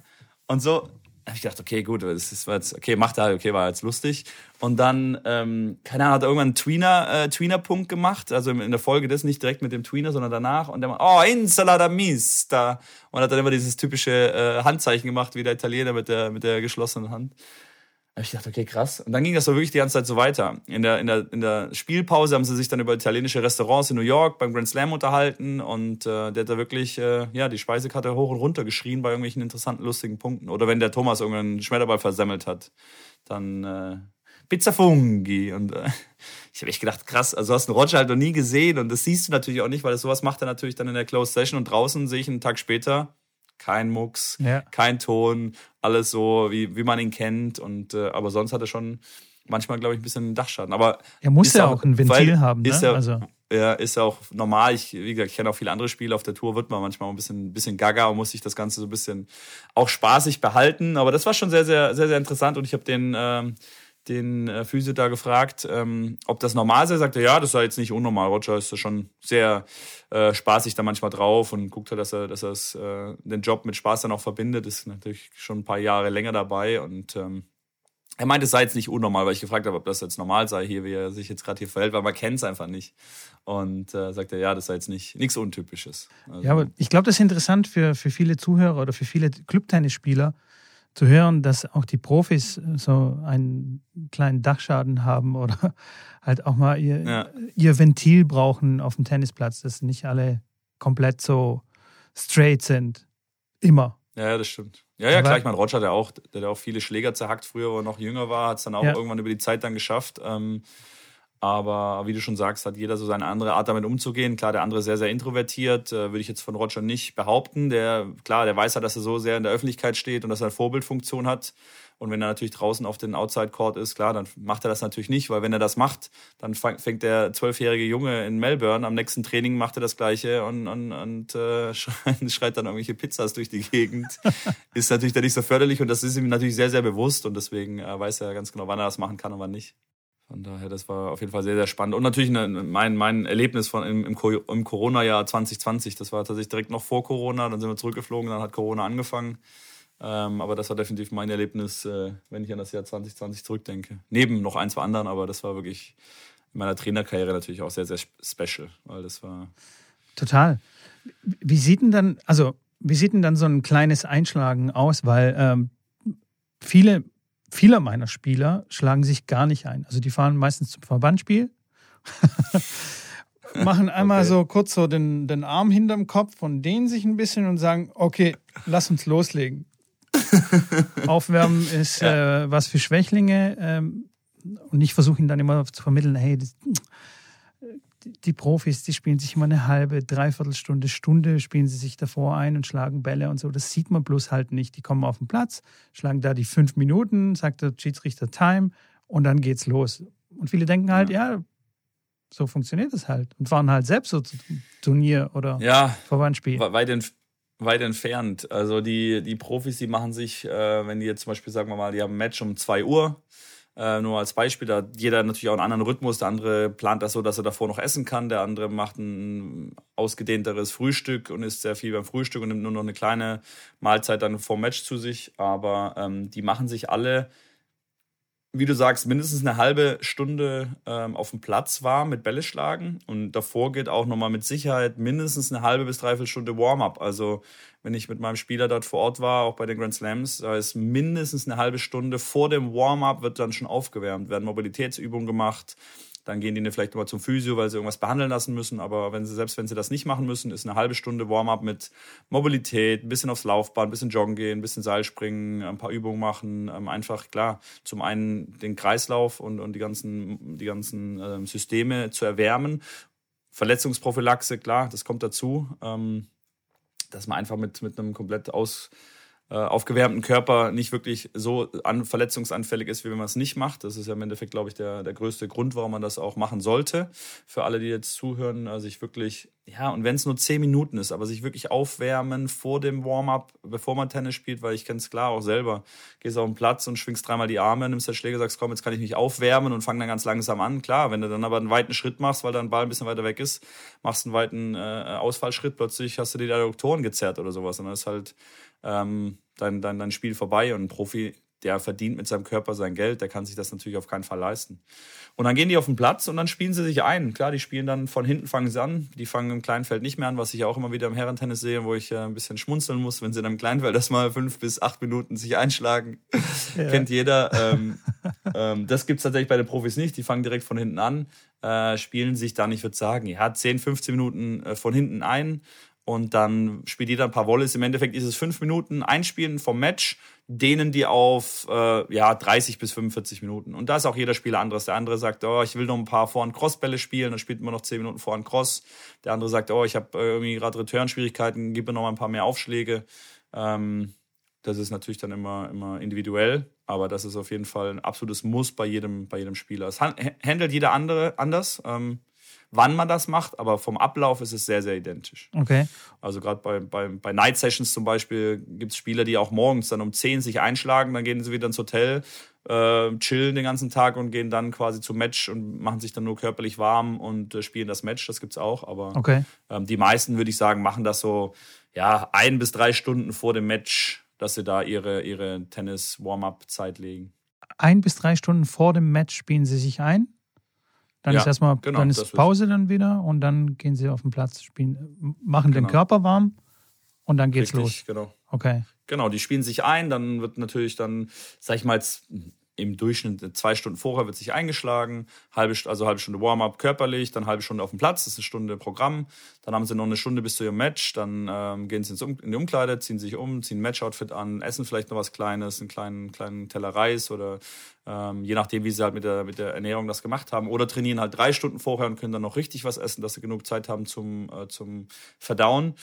Und so habe ich gedacht, okay, gut, das ist jetzt, okay, macht er halt, okay, war jetzt lustig. Und dann, ähm, keine Ahnung, hat er irgendwann einen Tweener, äh, Tweener-Punkt gemacht, also in der Folge das nicht direkt mit dem Tweener, sondern danach. Und der macht, oh, Insalata Mista. Und hat dann immer dieses typische äh, Handzeichen gemacht, wie der Italiener mit der, mit der geschlossenen Hand habe ich gedacht, okay, krass. Und dann ging das so wirklich die ganze Zeit so weiter. In der, in der, in der Spielpause haben sie sich dann über italienische Restaurants in New York beim Grand Slam unterhalten und äh, der hat da wirklich äh, ja, die Speisekarte hoch und runter geschrien bei irgendwelchen interessanten, lustigen Punkten. Oder wenn der Thomas irgendeinen Schmetterball versemmelt hat, dann äh, Pizza Fungi. Und äh, ich habe echt gedacht, krass, also hast du Roger halt noch nie gesehen und das siehst du natürlich auch nicht, weil das sowas macht er natürlich dann in der Closed Session und draußen sehe ich einen Tag später kein Mucks, ja. kein Ton, alles so, wie, wie man ihn kennt. Und äh, aber sonst hat er schon manchmal, glaube ich, ein bisschen Dachschaden. Aber er muss ja auch ein Ventil haben, ne? Ist ja, also. ja, ist ja auch normal. Ich, wie gesagt, ich kenne auch viele andere Spiele auf der Tour, wird man manchmal ein bisschen, ein bisschen gaga und muss sich das Ganze so ein bisschen auch spaßig behalten. Aber das war schon sehr, sehr, sehr, sehr interessant und ich habe den ähm, den äh, Physio da gefragt, ähm, ob das normal sei. Sagte, ja, das sei jetzt nicht unnormal. Roger ist da schon sehr äh, spaßig da manchmal drauf und guckt halt, dass er, dass er äh, den Job mit Spaß dann auch verbindet. Ist natürlich schon ein paar Jahre länger dabei und ähm, er meinte, es sei jetzt nicht unnormal, weil ich gefragt habe, ob das jetzt normal sei, hier, wie er sich jetzt gerade hier verhält, weil man kennt es einfach nicht. Und äh, sagt er, ja, das sei jetzt nicht nichts Untypisches. Also, ja, aber ich glaube, das ist interessant für, für viele Zuhörer oder für viele Clubtennisspieler zu hören, dass auch die Profis so einen kleinen Dachschaden haben oder halt auch mal ihr, ja. ihr Ventil brauchen auf dem Tennisplatz, dass nicht alle komplett so straight sind. Immer. Ja, das stimmt. Ja, ja, klar, ich meine, Roger, der auch, der auch viele Schläger zerhackt früher, wo er noch jünger war, hat es dann auch ja. irgendwann über die Zeit dann geschafft. Ähm, aber wie du schon sagst, hat jeder so seine andere Art damit umzugehen. Klar, der andere sehr, sehr introvertiert, äh, würde ich jetzt von Roger nicht behaupten. Der, klar, der weiß ja, dass er so sehr in der Öffentlichkeit steht und dass er eine Vorbildfunktion hat. Und wenn er natürlich draußen auf den Outside Court ist, klar, dann macht er das natürlich nicht, weil wenn er das macht, dann fängt der zwölfjährige Junge in Melbourne am nächsten Training macht er das Gleiche und, und, und äh, schreit dann irgendwelche Pizzas durch die Gegend. ist natürlich dann nicht so förderlich und das ist ihm natürlich sehr, sehr bewusst und deswegen äh, weiß er ganz genau, wann er das machen kann und wann nicht. Von daher, das war auf jeden Fall sehr, sehr spannend. Und natürlich eine, mein, mein Erlebnis von, im, im, im Corona-Jahr 2020. Das war tatsächlich direkt noch vor Corona. Dann sind wir zurückgeflogen, dann hat Corona angefangen. Ähm, aber das war definitiv mein Erlebnis, äh, wenn ich an das Jahr 2020 zurückdenke. Neben noch ein, zwei anderen, aber das war wirklich in meiner Trainerkarriere natürlich auch sehr, sehr special, weil das war. Total. Wie sieht denn dann, also wie sieht denn dann so ein kleines Einschlagen aus? Weil ähm, viele, viele meiner Spieler schlagen sich gar nicht ein. Also die fahren meistens zum Verbandsspiel. machen einmal okay. so kurz so den, den Arm hinterm Kopf und dehnen sich ein bisschen und sagen, okay, lass uns loslegen. Aufwärmen ist ja. äh, was für Schwächlinge. Ähm, und ich versuche ihnen dann immer zu vermitteln, hey, das, die Profis, die spielen sich immer eine halbe, dreiviertel Stunde, Stunde, spielen sie sich davor ein und schlagen Bälle und so. Das sieht man bloß halt nicht. Die kommen auf den Platz, schlagen da die fünf Minuten, sagt der Schiedsrichter Time und dann geht's los. Und viele denken halt, ja, ja so funktioniert es halt. Und fahren halt selbst so Turnier oder ja, Verbandspiel. Weit, weit entfernt. Also die, die Profis, die machen sich, äh, wenn die jetzt zum Beispiel, sagen wir mal, die haben ein Match um 2 Uhr, äh, nur als Beispiel, da hat jeder natürlich auch einen anderen Rhythmus. Der andere plant das so, dass er davor noch essen kann. Der andere macht ein ausgedehnteres Frühstück und isst sehr viel beim Frühstück und nimmt nur noch eine kleine Mahlzeit dann vor Match zu sich. Aber ähm, die machen sich alle wie du sagst, mindestens eine halbe Stunde ähm, auf dem Platz war mit Bälle schlagen. Und davor geht auch nochmal mit Sicherheit mindestens eine halbe bis dreiviertel Stunde Warm-up. Also wenn ich mit meinem Spieler dort vor Ort war, auch bei den Grand Slams, da ist mindestens eine halbe Stunde vor dem Warm-up wird dann schon aufgewärmt, werden Mobilitätsübungen gemacht dann gehen die vielleicht mal zum Physio, weil sie irgendwas behandeln lassen müssen. Aber wenn sie, selbst wenn sie das nicht machen müssen, ist eine halbe Stunde Warm-up mit Mobilität, ein bisschen aufs Laufband, ein bisschen joggen gehen, ein bisschen Seilspringen, ein paar Übungen machen. Ähm, einfach, klar, zum einen den Kreislauf und, und die ganzen, die ganzen ähm, Systeme zu erwärmen. Verletzungsprophylaxe, klar, das kommt dazu. Ähm, dass man einfach mit, mit einem komplett aus äh, aufgewärmten Körper nicht wirklich so an, verletzungsanfällig ist, wie wenn man es nicht macht. Das ist ja im Endeffekt, glaube ich, der, der größte Grund, warum man das auch machen sollte. Für alle, die jetzt zuhören, also sich wirklich, ja, und wenn es nur zehn Minuten ist, aber sich wirklich aufwärmen vor dem Warm-up, bevor man Tennis spielt, weil ich kenne es klar auch selber. Gehst auf den Platz und schwingst dreimal die Arme, nimmst den Schläger, sagst, komm, jetzt kann ich mich aufwärmen und fang dann ganz langsam an. Klar, wenn du dann aber einen weiten Schritt machst, weil dein Ball ein bisschen weiter weg ist, machst einen weiten äh, Ausfallschritt, plötzlich hast du die Adduktoren gezerrt oder sowas. Und dann ist halt ähm, dein, dein, dein Spiel vorbei und ein Profi, der verdient mit seinem Körper sein Geld, der kann sich das natürlich auf keinen Fall leisten. Und dann gehen die auf den Platz und dann spielen sie sich ein. Klar, die spielen dann von hinten fangen sie an. Die fangen im Kleinfeld nicht mehr an, was ich auch immer wieder im Herrentennis sehe, wo ich äh, ein bisschen schmunzeln muss, wenn sie dann im Kleinfeld erstmal fünf bis acht Minuten sich einschlagen. Ja. Kennt jeder. Ähm, ähm, das gibt's tatsächlich bei den Profis nicht. Die fangen direkt von hinten an, äh, spielen sich dann, ich würde sagen, ja, 10, 15 Minuten äh, von hinten ein und dann spielt jeder ein paar Volleys. Im Endeffekt ist es fünf Minuten Einspielen vom Match, dehnen die auf äh, ja 30 bis 45 Minuten. Und da ist auch jeder Spieler anderes. Der andere sagt, oh, ich will noch ein paar Vorhand-Cross-Bälle spielen, dann spielt man noch zehn Minuten Vorhand-Cross. Der andere sagt, oh, ich habe äh, irgendwie gerade Return-Schwierigkeiten, gib mir noch mal ein paar mehr Aufschläge. Ähm, das ist natürlich dann immer, immer individuell, aber das ist auf jeden Fall ein absolutes Muss bei jedem, bei jedem Spieler. Es handelt jeder andere anders. Ähm, wann man das macht, aber vom Ablauf ist es sehr, sehr identisch. Okay. Also gerade bei, bei, bei Night Sessions zum Beispiel gibt es Spieler, die auch morgens dann um 10 sich einschlagen, dann gehen sie wieder ins Hotel, äh, chillen den ganzen Tag und gehen dann quasi zum Match und machen sich dann nur körperlich warm und äh, spielen das Match. Das gibt es auch, aber okay. ähm, die meisten, würde ich sagen, machen das so ja, ein bis drei Stunden vor dem Match, dass sie da ihre, ihre Tennis-Warm-up-Zeit legen. ein bis drei Stunden vor dem Match spielen sie sich ein. Dann Ja, ist erstmal, genau, dann ist Pause dann wieder und dann gehen sie auf den Platz, spielen, machen den Genau. Körper warm und dann geht's Richtig, los. genau. Okay. Genau, die spielen sich ein, dann wird natürlich dann, sag ich mal, jetzt im Durchschnitt zwei Stunden vorher wird sich eingeschlagen, halbe, also halbe Stunde Warm-up körperlich, dann halbe Stunde auf dem Platz, das ist eine Stunde Programm, dann haben sie noch eine Stunde bis zu ihrem Match, dann ähm, gehen sie ins um in die Umkleide, ziehen sich um, ziehen ein Match-Outfit an, essen vielleicht noch was Kleines, einen kleinen, kleinen Teller Reis oder ähm, je nachdem, wie sie halt mit der, mit der Ernährung das gemacht haben oder trainieren halt drei Stunden vorher und können dann noch richtig was essen, dass sie genug Zeit haben zum, äh, zum Verdauen.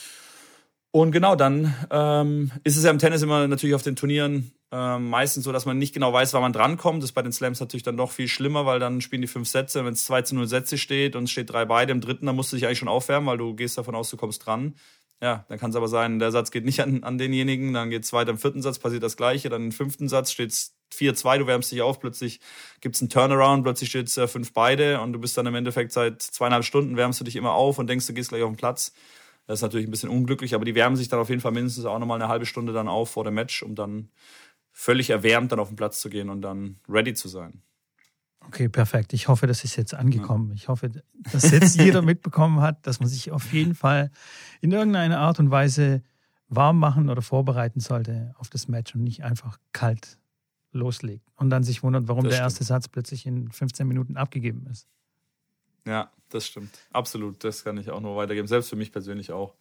Und genau, dann ähm, ist es ja im Tennis immer natürlich auf den Turnieren ähm, meistens so, dass man nicht genau weiß, wann man drankommt. Das ist bei den Slams natürlich dann doch viel schlimmer, weil dann spielen die fünf Sätze. Wenn es 2 zu 0 Sätze steht und es steht drei beide im dritten, dann musst du dich eigentlich schon aufwärmen, weil du gehst davon aus, du kommst dran. Ja, dann kann es aber sein, der Satz geht nicht an, an denjenigen, dann geht es weiter im vierten Satz, passiert das gleiche, dann im fünften Satz steht es 4-2, du wärmst dich auf, plötzlich gibt es einen Turnaround, plötzlich steht es äh, fünf beide und du bist dann im Endeffekt seit zweieinhalb Stunden, wärmst du dich immer auf und denkst, du gehst gleich auf den Platz. Das ist natürlich ein bisschen unglücklich, aber die wärmen sich dann auf jeden Fall mindestens auch nochmal eine halbe Stunde dann auf vor dem Match, um dann völlig erwärmt dann auf den Platz zu gehen und dann ready zu sein. Okay, perfekt. Ich hoffe, das ist jetzt angekommen. Ich hoffe, dass jetzt jeder mitbekommen hat, dass man sich auf jeden Fall in irgendeiner Art und Weise warm machen oder vorbereiten sollte auf das Match und nicht einfach kalt loslegt und dann sich wundert, warum Das der stimmt. erste Satz plötzlich in 15 Minuten abgegeben ist. Ja, das stimmt. Absolut. Das kann ich auch nur weitergeben. Selbst für mich persönlich auch.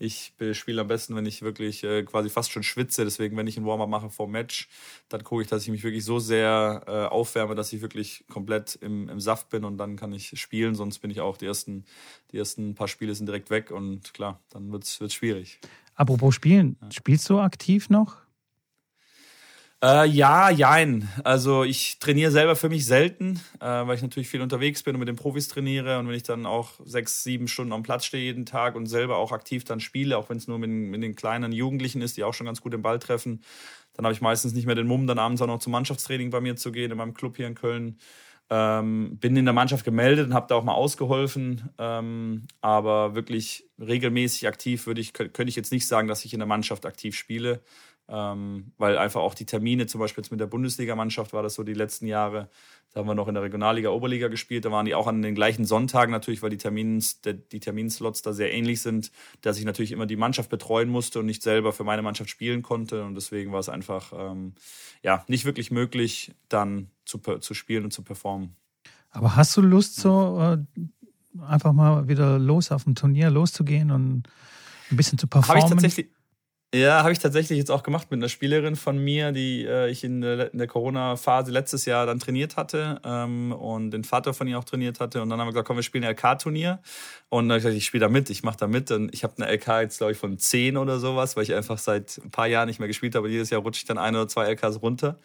Ich spiele am besten, wenn ich wirklich äh, quasi fast schon schwitze. Deswegen, wenn ich ein Warm-up mache vor dem Match, dann gucke ich, dass ich mich wirklich so sehr äh, aufwärme, dass ich wirklich komplett im, im Saft bin und dann kann ich spielen. Sonst bin ich auch die ersten, die ersten paar Spiele sind direkt weg und klar, dann wird's wird's schwierig. Apropos Spielen, spielst du aktiv noch? Äh, ja, jein. Also ich trainiere selber für mich selten, äh, weil ich natürlich viel unterwegs bin und mit den Profis trainiere. Und wenn ich dann auch sechs, sieben Stunden am Platz stehe jeden Tag und selber auch aktiv dann spiele, auch wenn es nur mit, den- mit den kleinen Jugendlichen ist, die auch schon ganz gut den Ball treffen, dann habe ich meistens nicht mehr den Mumm, dann abends auch noch zum Mannschaftstraining bei mir zu gehen, in meinem Club hier in Köln. Ähm, bin in der Mannschaft gemeldet und habe da auch mal ausgeholfen. Ähm, aber wirklich regelmäßig aktiv würde ich, kö- könnte ich jetzt nicht sagen, dass ich in der Mannschaft aktiv spiele. Ähm, weil einfach auch die Termine, zum Beispiel jetzt mit der Bundesligamannschaft war das so die letzten Jahre. Da haben wir noch in der Regionalliga, Oberliga gespielt. Da waren die auch an den gleichen Sonntagen natürlich, weil die, Termins, die Terminslots da sehr ähnlich sind, dass ich natürlich immer die Mannschaft betreuen musste und nicht selber für meine Mannschaft spielen konnte. Und deswegen war es einfach ähm, ja, nicht wirklich möglich, dann zu, zu spielen und zu performen. Aber hast du Lust, so äh, einfach mal wieder los auf ein Turnier loszugehen und ein bisschen zu Habe performen? ich tatsächlich. Ja, habe ich tatsächlich jetzt auch gemacht mit einer Spielerin von mir, die äh, ich in der, der Corona-Phase letztes Jahr dann trainiert hatte ähm, und den Vater von ihr auch trainiert hatte. Und dann haben wir gesagt, komm, wir spielen ein LK-Turnier. Und dann habe ich gesagt, ich spiele da mit, ich mache da mit. Und ich habe eine LK jetzt, glaube ich, von 10 oder sowas, weil ich einfach seit ein paar Jahren nicht mehr gespielt habe. Jedes Jahr rutsche ich dann ein oder zwei LKs runter.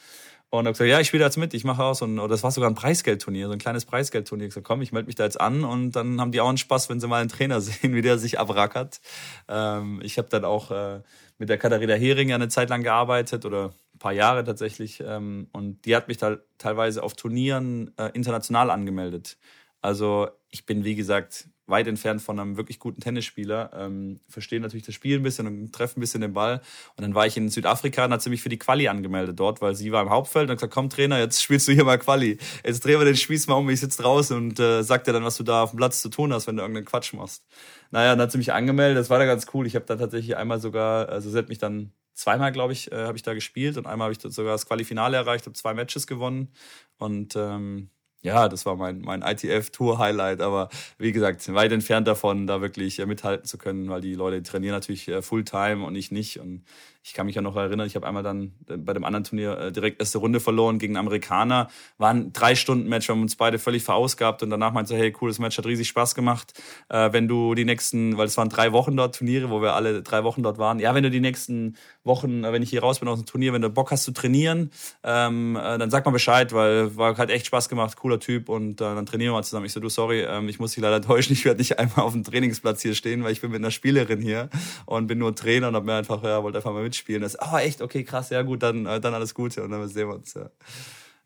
Und habe gesagt, ja, ich spiele jetzt mit, ich mache aus. Und das war sogar ein Preisgeldturnier, so ein kleines Preisgeldturnier. Ich gesagt, komm, ich melde mich da jetzt an. Und dann haben die auch einen Spaß, wenn sie mal einen Trainer sehen, wie der sich abrackert. Ähm, ich habe dann auch äh, mit der Katharina Hering eine Zeit lang gearbeitet oder ein paar Jahre tatsächlich. Ähm, und die hat mich da teilweise auf Turnieren äh, international angemeldet. Also ich bin, wie gesagt, weit entfernt von einem wirklich guten Tennisspieler. Ähm, verstehe natürlich das Spiel ein bisschen und treffe ein bisschen den Ball. Und dann war ich in Südafrika und hat sie mich für die Quali angemeldet dort, weil sie war im Hauptfeld und hat gesagt, komm Trainer, jetzt spielst du hier mal Quali. Jetzt drehen wir den Spieß mal um, ich sitze draußen und äh, sag dir dann, was du da auf dem Platz zu tun hast, wenn du irgendeinen Quatsch machst. Naja, dann hat sie mich angemeldet, das war da ganz cool. Ich habe da tatsächlich einmal sogar, also sie hat mich dann zweimal, glaube ich, äh, habe ich da gespielt und einmal habe ich sogar das Qualifinale erreicht, habe zwei Matches gewonnen und ähm, ja, das war mein, mein ITF-Tour-Highlight, aber wie gesagt, weit entfernt davon, da wirklich äh, mithalten zu können, weil die Leute trainieren natürlich äh, Fulltime und ich nicht. Und ich kann mich ja noch erinnern, ich habe einmal dann äh, bei dem anderen Turnier äh, direkt erste Runde verloren gegen Amerikaner. War ein Drei-Stunden-Match, wir haben uns beide völlig verausgabt und danach meinte er, hey, cooles Match, hat riesig Spaß gemacht. Äh, wenn du die nächsten, weil es waren drei Wochen dort Turniere, wo wir alle drei Wochen dort waren, ja, wenn du die nächsten Wochen, wenn ich hier raus bin aus dem Turnier, wenn du Bock hast zu trainieren, ähm, äh, dann sag mal Bescheid, weil war hat echt Spaß gemacht, cooler Typ und dann trainieren wir mal zusammen. Ich so, du, sorry, ähm, ich muss dich leider täuschen, ich werde nicht einmal auf dem Trainingsplatz hier stehen, weil ich bin mit einer Spielerin hier und bin nur Trainer und hab mir einfach, ja, wollte einfach mal mitspielen. Das, oh, echt, okay, krass, ja gut, dann, äh, dann alles Gute und dann sehen wir uns, ja.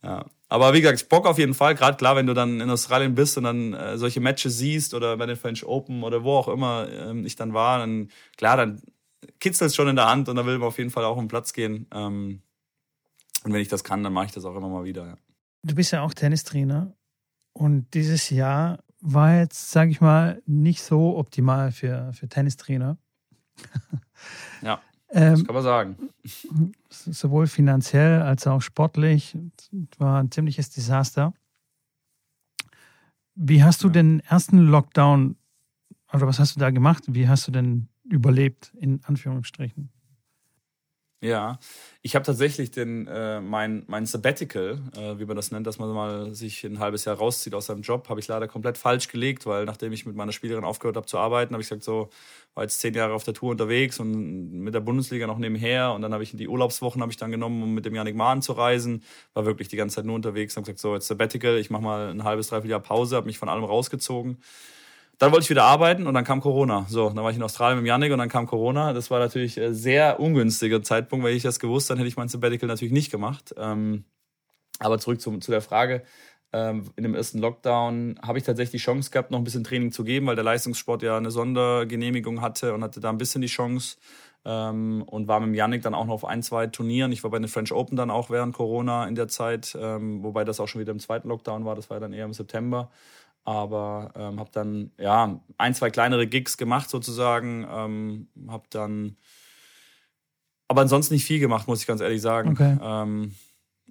Ja. Aber wie gesagt, Bock auf jeden Fall. Gerade klar, wenn du dann in Australien bist und dann äh, solche Matches siehst oder bei den French Open oder wo auch immer ähm, ich dann war, dann klar, dann kitzelt es schon in der Hand und da will man auf jeden Fall auch um Platz gehen. Ähm, Und wenn ich das kann, dann mache ich das auch immer mal wieder. Ja. Du bist ja auch Tennistrainer und dieses Jahr war jetzt, sage ich mal, nicht so optimal für, für Tennistrainer. Ja, das ähm, kann man sagen. Sowohl finanziell als auch sportlich war ein ziemliches Desaster. Wie hast du ja. den ersten Lockdown, oder was hast du da gemacht? Wie hast du denn überlebt, in Anführungsstrichen? Ja, ich habe tatsächlich den, äh, mein, mein Sabbatical, äh, wie man das nennt, dass man mal sich ein halbes Jahr rauszieht aus seinem Job, habe ich leider komplett falsch gelegt, weil nachdem ich mit meiner Spielerin aufgehört habe zu arbeiten, habe ich gesagt, so, war jetzt zehn Jahre auf der Tour unterwegs und mit der Bundesliga noch nebenher und dann habe ich die Urlaubswochen habe ich dann genommen, um mit dem Janik Mahn zu reisen, war wirklich die ganze Zeit nur unterwegs habe gesagt, so, jetzt Sabbatical, ich mache mal ein halbes, dreiviertel Jahr Pause, habe mich von allem rausgezogen dann wollte ich wieder arbeiten und dann kam Corona. So, dann war ich in Australien mit Janik und dann kam Corona. Das war natürlich ein sehr ungünstiger Zeitpunkt, weil ich das gewusst, dann hätte ich mein Sabbatical natürlich nicht gemacht. Ähm, aber zurück zu, zu der Frage. Ähm, in dem ersten Lockdown habe ich tatsächlich die Chance gehabt, noch ein bisschen Training zu geben, weil der Leistungssport ja eine Sondergenehmigung hatte und hatte da ein bisschen die Chance. Ähm, und war mit Janik dann auch noch auf ein, zwei Turnieren. Ich war bei den French Open dann auch während Corona in der Zeit, ähm, wobei das auch schon wieder im zweiten Lockdown war. Das war dann eher im September aber ähm, habe dann ja ein, zwei kleinere Gigs gemacht sozusagen, ähm, habe dann aber ansonsten nicht viel gemacht, muss ich ganz ehrlich sagen. Okay. Ähm,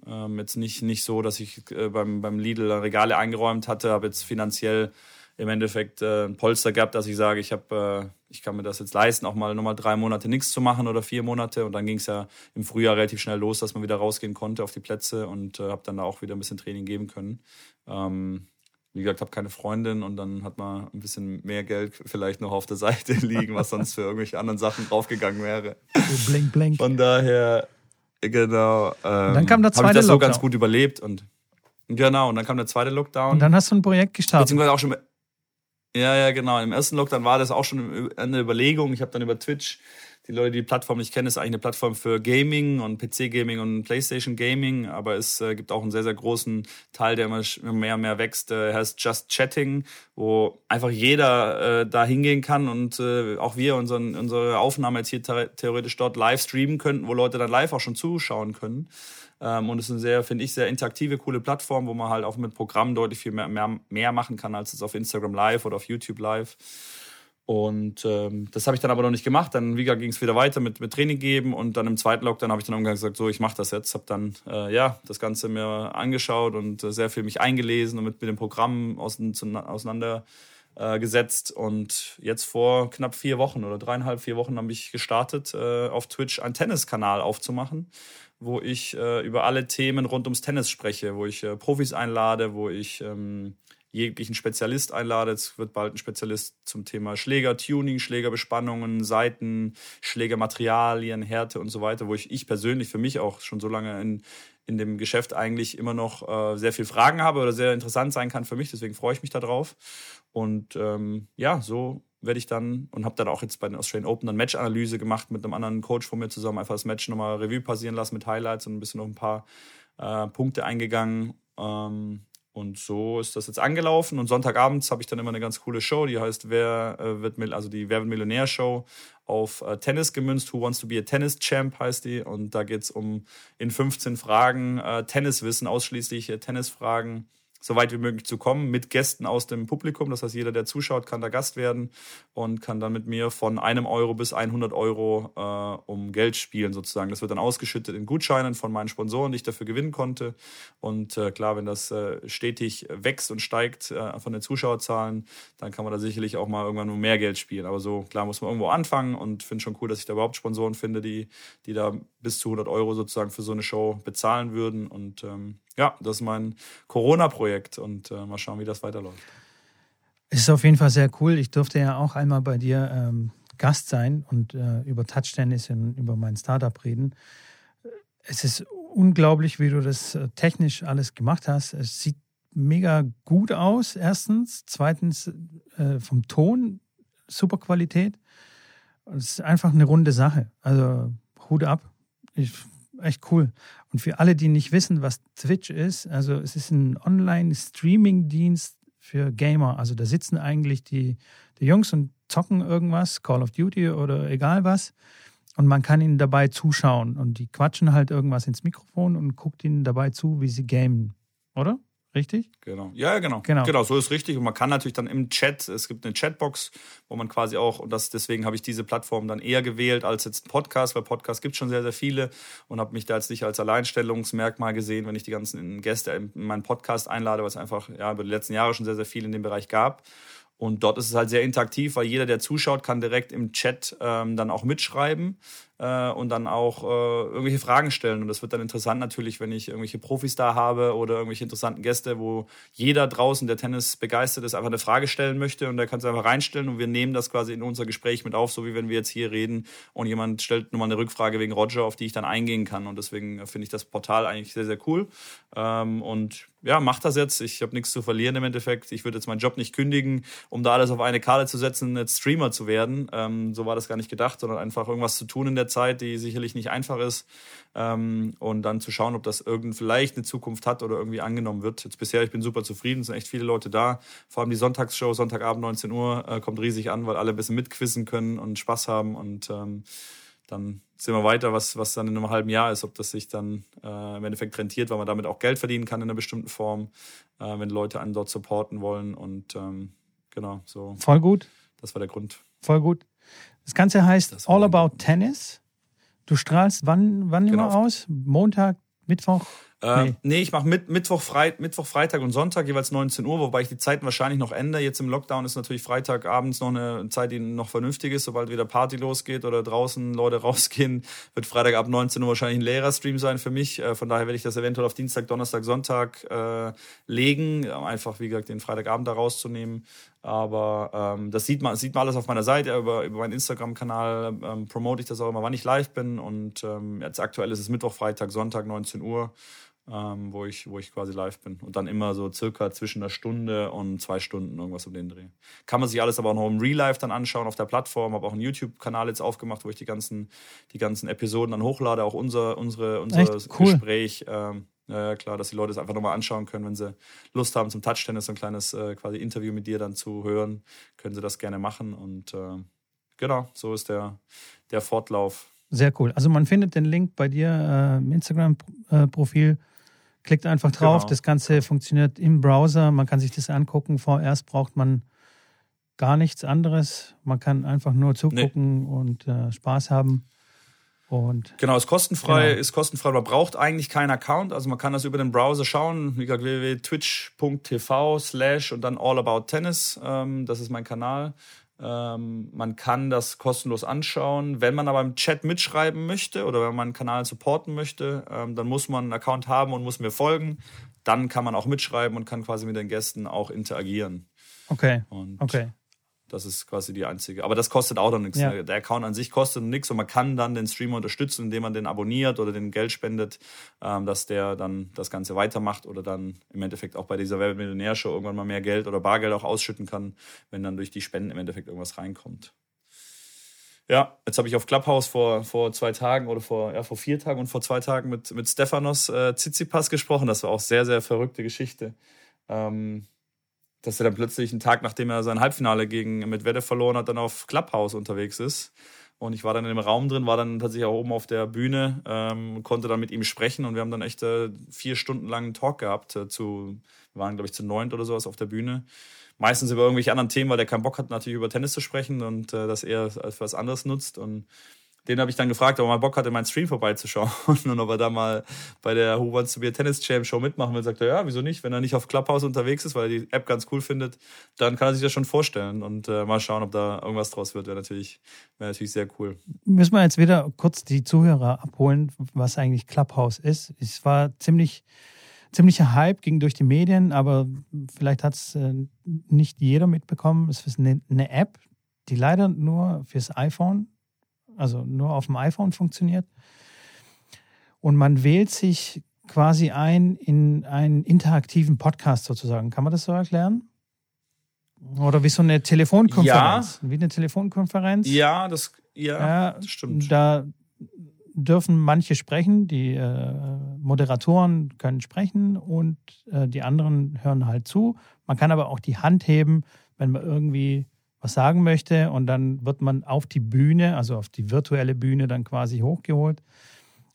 ähm, jetzt nicht, nicht so, dass ich äh, beim, beim Lidl Regale eingeräumt hatte, habe jetzt finanziell im Endeffekt äh, ein Polster gehabt, dass ich sage, ich habe, äh, ich kann mir das jetzt leisten, auch mal nochmal drei Monate nichts zu machen oder vier Monate. Und dann ging es ja im Frühjahr relativ schnell los, dass man wieder rausgehen konnte auf die Plätze und äh, habe dann da auch wieder ein bisschen Training geben können. Ähm, wie gesagt, habe keine Freundin und dann hat man ein bisschen mehr Geld vielleicht noch auf der Seite liegen, was sonst für irgendwelche anderen Sachen draufgegangen wäre. So blink, blink. Von daher, genau. Ähm, dann kam der zweite Habe ich das Lockdown. so ganz gut überlebt und genau, und dann kam der zweite Lockdown. Und dann hast du ein Projekt gestartet. Beziehungsweise auch schon. Ja, ja, genau. Im ersten Lockdown war das auch schon eine Überlegung. Ich habe dann über Twitch die Leute, die die Plattform nicht kennen, ist eigentlich eine Plattform für Gaming und PC-Gaming und PlayStation-Gaming, aber es äh, gibt auch einen sehr, sehr großen Teil, der immer mehr und mehr wächst, äh, heißt Just Chatting, wo einfach jeder äh, da hingehen kann und äh, auch wir unseren, unsere Aufnahme jetzt hier theoretisch dort live streamen könnten, wo Leute dann live auch schon zuschauen können. Ähm, und es ist eine sehr, finde ich, sehr interaktive, coole Plattform, wo man halt auch mit Programmen deutlich viel mehr, mehr, mehr machen kann, als es auf Instagram Live oder auf YouTube Live. Und ähm, das habe ich dann aber noch nicht gemacht. Dann wie ging es wieder weiter mit, mit Training geben und dann im zweiten Lockdown habe ich dann irgendwann gesagt, so ich mache das jetzt. Habe dann äh, ja das Ganze mir angeschaut und äh, sehr viel mich eingelesen und mit, mit dem Programm auseinander äh. Und jetzt vor knapp vier Wochen oder dreieinhalb, vier Wochen habe ich gestartet, äh, auf Twitch einen Tenniskanal aufzumachen, wo ich äh, über alle Themen rund ums Tennis spreche, wo ich äh, Profis einlade, wo ich ähm, jeglichen Spezialist einlade. Es wird bald ein Spezialist zum Thema Schläger-Tuning, Schlägerbespannungen, Seiten, Schlägermaterialien, Härte und so weiter, wo ich, ich persönlich für mich auch schon so lange in, in dem Geschäft eigentlich immer noch äh, sehr viel Fragen habe oder sehr interessant sein kann für mich. Deswegen freue ich mich darauf. Und ähm, ja, so werde ich dann und habe dann auch jetzt bei den Australian Open dann Match-Analyse gemacht mit einem anderen Coach von mir zusammen, einfach das Match nochmal Revue passieren lassen mit Highlights und ein bisschen auf ein paar äh, Punkte eingegangen. Ähm, und so ist das jetzt angelaufen. Und Sonntagabends habe ich dann immer eine ganz coole Show, die heißt Wer äh, wird also die Wer wird Millionär Show auf äh, Tennis gemünzt. Who wants to be a Tennis Champ heißt die. Und da geht es um in 15 Fragen äh, Tenniswissen, ausschließlich äh, Tennisfragen so weit wie möglich zu kommen mit Gästen aus dem Publikum. Das heißt, jeder, der zuschaut, kann da Gast werden und kann dann mit mir von einem Euro bis 100 Euro äh, um Geld spielen sozusagen. Das wird dann ausgeschüttet in Gutscheinen von meinen Sponsoren, die ich dafür gewinnen konnte. Und äh, klar, wenn das äh, stetig wächst und steigt äh, von den Zuschauerzahlen, dann kann man da sicherlich auch mal irgendwann nur mehr Geld spielen. Aber so klar muss man irgendwo anfangen und finde schon cool, dass ich da überhaupt Sponsoren finde, die, die da bis zu 100 Euro sozusagen für so eine Show bezahlen würden. Und ähm, ja, das ist mein Corona-Projekt und äh, mal schauen, wie das weiterläuft. Es ist auf jeden Fall sehr cool. Ich durfte ja auch einmal bei dir ähm, Gast sein und äh, über Touch-Tennis und über mein Startup reden. Es ist unglaublich, wie du das äh, technisch alles gemacht hast. Es sieht mega gut aus, erstens. Zweitens äh, vom Ton, super Qualität. Es ist einfach eine runde Sache. Also Hut ab. Ich echt cool. Und für alle, die nicht wissen, was Twitch ist, also es ist ein Online-Streaming-Dienst für Gamer. Also da sitzen eigentlich die, die Jungs und zocken irgendwas, Call of Duty oder egal was. und man kann ihnen dabei zuschauen. Und die quatschen halt irgendwas ins Mikrofon und guckt ihnen dabei zu, wie sie gamen. Oder? Richtig? Genau. Ja, genau. Genau. Genau, so ist richtig. Und man kann natürlich dann im Chat, es gibt eine Chatbox, wo man quasi auch, und das, deswegen habe ich diese Plattform dann eher gewählt als jetzt ein Podcast, weil Podcast gibt schon sehr, sehr viele und habe mich da jetzt nicht als Alleinstellungsmerkmal gesehen, wenn ich die ganzen Gäste in meinen Podcast einlade, weil es einfach ja, über die letzten Jahre schon sehr, sehr viel in dem Bereich gab. Und dort ist es halt sehr interaktiv, weil jeder, der zuschaut, kann direkt im Chat ähm, dann auch mitschreiben äh, und dann auch äh, irgendwelche Fragen stellen. Und das wird dann interessant natürlich, wenn ich irgendwelche Profis da habe oder irgendwelche interessanten Gäste, wo jeder draußen, der Tennis begeistert ist, einfach eine Frage stellen möchte und der kann es einfach reinstellen und wir nehmen das quasi in unser Gespräch mit auf, so wie wenn wir jetzt hier reden und jemand stellt nur mal eine Rückfrage wegen Roger, auf die ich dann eingehen kann. Und deswegen finde ich das Portal eigentlich sehr, sehr cool. Ähm, und ja, mach das jetzt. Ich habe nichts zu verlieren im Endeffekt. Ich würde jetzt meinen Job nicht kündigen, um da alles auf eine Karte zu setzen, jetzt Streamer zu werden. Ähm, so war das gar nicht gedacht, sondern einfach irgendwas zu tun in der Zeit, die sicherlich nicht einfach ist. Ähm, und dann zu schauen, ob das irgend vielleicht eine Zukunft hat oder irgendwie angenommen wird. Jetzt bisher, ich bin super zufrieden, es sind echt viele Leute da. Vor allem die Sonntagsshow, Sonntagabend 19 Uhr, äh, kommt riesig an, weil alle ein bisschen mitquissen können und Spaß haben und ähm, dann sehen wir weiter, was, was dann in einem halben Jahr ist, ob das sich dann äh, im Endeffekt rentiert, weil man damit auch Geld verdienen kann in einer bestimmten Form, äh, wenn Leute einen dort supporten wollen. Und ähm, genau, so. Voll gut. Das war der Grund. Voll gut. Das Ganze heißt das All About Tennis. Du strahlst wann, wann genau. immer aus? Montag, Mittwoch? Äh, nee. nee. ich mache mit, Mittwoch, Freit, Mittwoch, Freitag und Sonntag jeweils 19 Uhr, wobei ich die Zeiten wahrscheinlich noch ändere. Jetzt im Lockdown ist natürlich Freitagabends noch eine Zeit, die noch vernünftig ist. Sobald wieder Party losgeht oder draußen Leute rausgehen, wird Freitag ab 19 Uhr wahrscheinlich ein leerer Stream sein für mich. Äh, von daher werde ich das eventuell auf Dienstag, Donnerstag, Sonntag äh, legen. Einfach, wie gesagt, den Freitagabend da rauszunehmen. Aber ähm, das sieht man, sieht man alles auf meiner Seite. Über, über meinen Instagram-Kanal ähm, promote ich das auch immer, wann ich live bin. Und ähm, jetzt aktuell ist es Mittwoch, Freitag, Sonntag, 19 Uhr ähm, wo, ich, wo ich quasi live bin. Und dann immer so circa zwischen einer Stunde und zwei Stunden irgendwas um den Dreh. Kann man sich alles aber auch noch im Real Life dann anschauen auf der Plattform. Habe auch einen YouTube-Kanal jetzt aufgemacht, wo ich die ganzen, die ganzen Episoden dann hochlade, auch unser, unsere, unser cool. Gespräch. Ähm, ja, klar, dass die Leute es einfach nochmal anschauen können, wenn sie Lust haben zum Touchtennis, so ein kleines äh, quasi Interview mit dir dann zu hören, können sie das gerne machen. Und äh, genau, so ist der, der Fortlauf. Sehr cool. Also man findet den Link bei dir äh, im Instagram-Profil. Klickt einfach drauf, genau. das Ganze funktioniert im Browser, man kann sich das angucken. Vorerst braucht man gar nichts anderes. Man kann einfach nur zugucken nee. und äh, Spaß haben. Und genau, ist kostenfrei, genau. ist kostenfrei. Man braucht eigentlich keinen Account, also man kann das über den Browser schauen. Wie gesagt, www.twitch.tv slash und dann All About Tennis. Ähm, das ist mein Kanal. Ähm, man kann das kostenlos anschauen. Wenn man aber im Chat mitschreiben möchte oder wenn man einen Kanal supporten möchte, ähm, dann muss man einen Account haben und muss mir folgen. Dann kann man auch mitschreiben und kann quasi mit den Gästen auch interagieren. Okay. Und okay. Das ist quasi die einzige. Aber das kostet auch noch nichts. Ja. Der Account an sich kostet nichts und man kann dann den Streamer unterstützen, indem man den abonniert oder den Geld spendet, ähm, dass der dann das Ganze weitermacht oder dann im Endeffekt auch bei dieser Werbemillionär-Show irgendwann mal mehr Geld oder Bargeld auch ausschütten kann, wenn dann durch die Spenden im Endeffekt irgendwas reinkommt. Ja, jetzt habe ich auf Clubhouse vor, vor zwei Tagen oder vor, ja, vor vier Tagen und vor zwei Tagen mit, mit Stefanos äh, Tsitsipas gesprochen. Das war auch sehr, sehr verrückte Geschichte. Ähm, dass er dann plötzlich einen Tag, nachdem er sein Halbfinale gegen Medvedev verloren hat, dann auf Clubhouse unterwegs ist. Und ich war dann in dem Raum drin, war dann tatsächlich auch oben auf der Bühne ähm, konnte dann mit ihm sprechen. Und wir haben dann echt äh, vier Stunden lang einen Talk gehabt. Äh, zu, wir waren, glaube ich, zu neunt oder sowas auf der Bühne. Meistens über irgendwelche anderen Themen, weil der keinen Bock hat, natürlich über Tennis zu sprechen und äh, dass er als was anderes nutzt. Und den habe ich dann gefragt, ob er mal Bock hatte, meinen Stream vorbeizuschauen und ob er da mal bei der Who Wants to Be a Tennis Jam Show mitmachen will. Sagt er, ja, wieso nicht? Wenn er nicht auf Clubhouse unterwegs ist, weil er die App ganz cool findet, dann kann er sich das schon vorstellen und äh, mal schauen, ob da irgendwas draus wird. Wäre natürlich, wäre natürlich sehr cool. Müssen wir jetzt wieder kurz die Zuhörer abholen, was eigentlich Clubhouse ist. Es war ziemlich ziemlicher Hype, ging durch die Medien, aber vielleicht hat es äh, nicht jeder mitbekommen. Es ist eine, eine App, die leider nur fürs iPhone also nur auf dem iPhone funktioniert. Und man wählt sich quasi ein in einen interaktiven Podcast sozusagen. Kann man das so erklären? Oder wie so eine Telefonkonferenz? Ja. Wie eine Telefonkonferenz? Ja, das, ja, ja das stimmt. Da dürfen manche sprechen, die äh, Moderatoren können sprechen und äh, die anderen hören halt zu. Man kann aber auch die Hand heben, wenn man irgendwie was sagen möchte und dann wird man auf die Bühne, also auf die virtuelle Bühne dann quasi hochgeholt.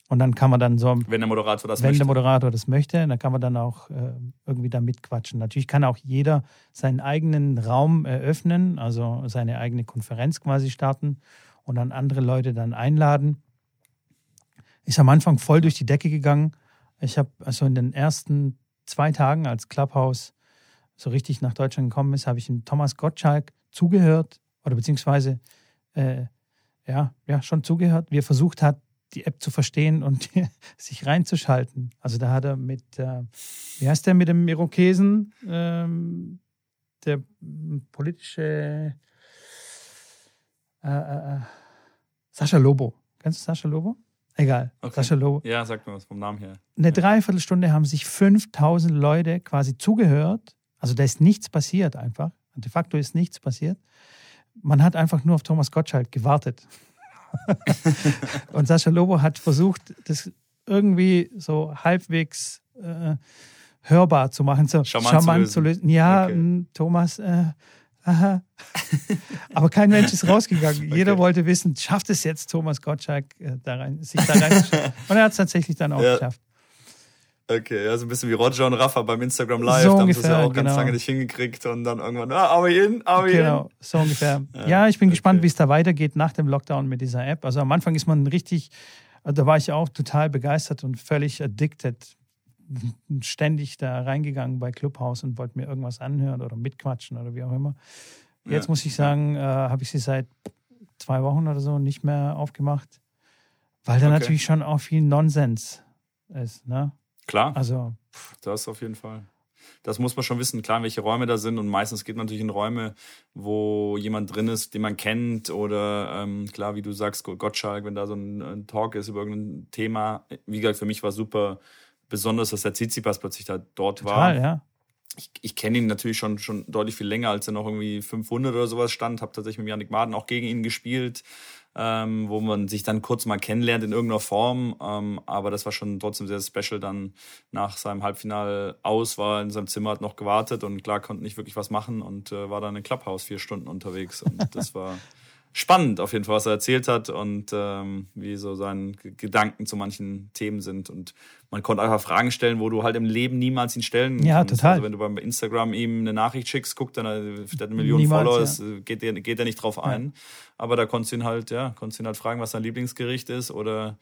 Und dann kann man dann so. Wenn der Moderator das wenn möchte. der Moderator das möchte, dann kann man dann auch äh, irgendwie da mitquatschen. Natürlich kann auch jeder seinen eigenen Raum eröffnen, also seine eigene Konferenz quasi starten und dann andere Leute dann einladen. Ist am Anfang voll durch die Decke gegangen. Ich habe also in den ersten zwei Tagen, als Clubhouse so richtig nach Deutschland gekommen ist, habe ich in Thomas Gottschalk zugehört oder beziehungsweise äh, ja, ja, schon zugehört, wie er versucht hat, die App zu verstehen und sich reinzuschalten. Also da hat er mit, äh, wie heißt der mit dem Irokesen, ähm, der politische äh, äh, Sascha Lobo. Kennst du Sascha Lobo? Egal, Okay. Sascha Lobo. Ja, sagt mir was vom Namen her. Eine Dreiviertelstunde haben sich 5000 Leute quasi zugehört. Also da ist nichts passiert einfach. De facto ist nichts passiert. Man hat einfach nur auf Thomas Gottschalk gewartet. und Sascha Lobo hat versucht, das irgendwie so halbwegs äh, hörbar zu machen, so Charmant zu lösen. Ja, Okay. m, Thomas, äh, aha. Aber kein Mensch ist rausgegangen. Jeder Okay. wollte wissen, schafft es jetzt Thomas Gottschalk, äh, da rein, sich da reinzuschalten? Und er hat es tatsächlich dann auch Ja. geschafft. Okay, ja, so ein bisschen wie Roger und Rafa beim Instagram Live. So da haben sie es ja auch ganz genau. lange nicht hingekriegt und dann irgendwann, ah, are we in? Are we Genau, so ungefähr. Ja, ich bin okay. gespannt, wie es da weitergeht nach dem Lockdown mit dieser App. Also am Anfang ist man richtig, also da war ich auch total begeistert und völlig addicted. Ständig da reingegangen bei Clubhouse und wollte mir irgendwas anhören oder mitquatschen oder wie auch immer. Jetzt Ja. muss ich sagen, äh, habe ich sie seit zwei Wochen oder so nicht mehr aufgemacht, weil da Okay. natürlich schon auch viel Nonsens ist. Ne? Klar, Also das auf jeden Fall. Das muss man schon wissen, klar, welche Räume da sind. Und meistens geht man natürlich in Räume, wo jemand drin ist, den man kennt. Oder ähm, klar, wie du sagst, Gottschalk, wenn da so ein, ein Talk ist über irgendein Thema. Wie gesagt, für mich war super besonders, dass der Tsitsipas plötzlich da dort war. total, ja. ich, ich kenne ihn natürlich schon, schon deutlich viel länger, als er noch irgendwie 500 oder sowas stand. Habe tatsächlich mit Yannick Maden auch gegen ihn gespielt, ähm, wo man sich dann kurz mal kennenlernt in irgendeiner Form. Ähm, aber das war schon trotzdem sehr special. Dann nach seinem Halbfinale aus war in seinem Zimmer, hat noch gewartet und klar konnte nicht wirklich was machen und äh, war dann in Clubhouse vier Stunden unterwegs. Und das war spannend auf jeden Fall, was er erzählt hat und ähm, wie so seine Gedanken zu manchen Themen sind. Und man konnte einfach Fragen stellen, wo du halt im Leben niemals ihn stellen Ja, kannst. total. Also wenn du beim Instagram ihm eine Nachricht schickst, guckt dann, der hat eine Million Niemals, Followers, äh, geht, der, geht er nicht drauf ein. Aber da konntest du ihn halt, ja, konntest du ihn halt fragen, was sein Lieblingsgericht ist oder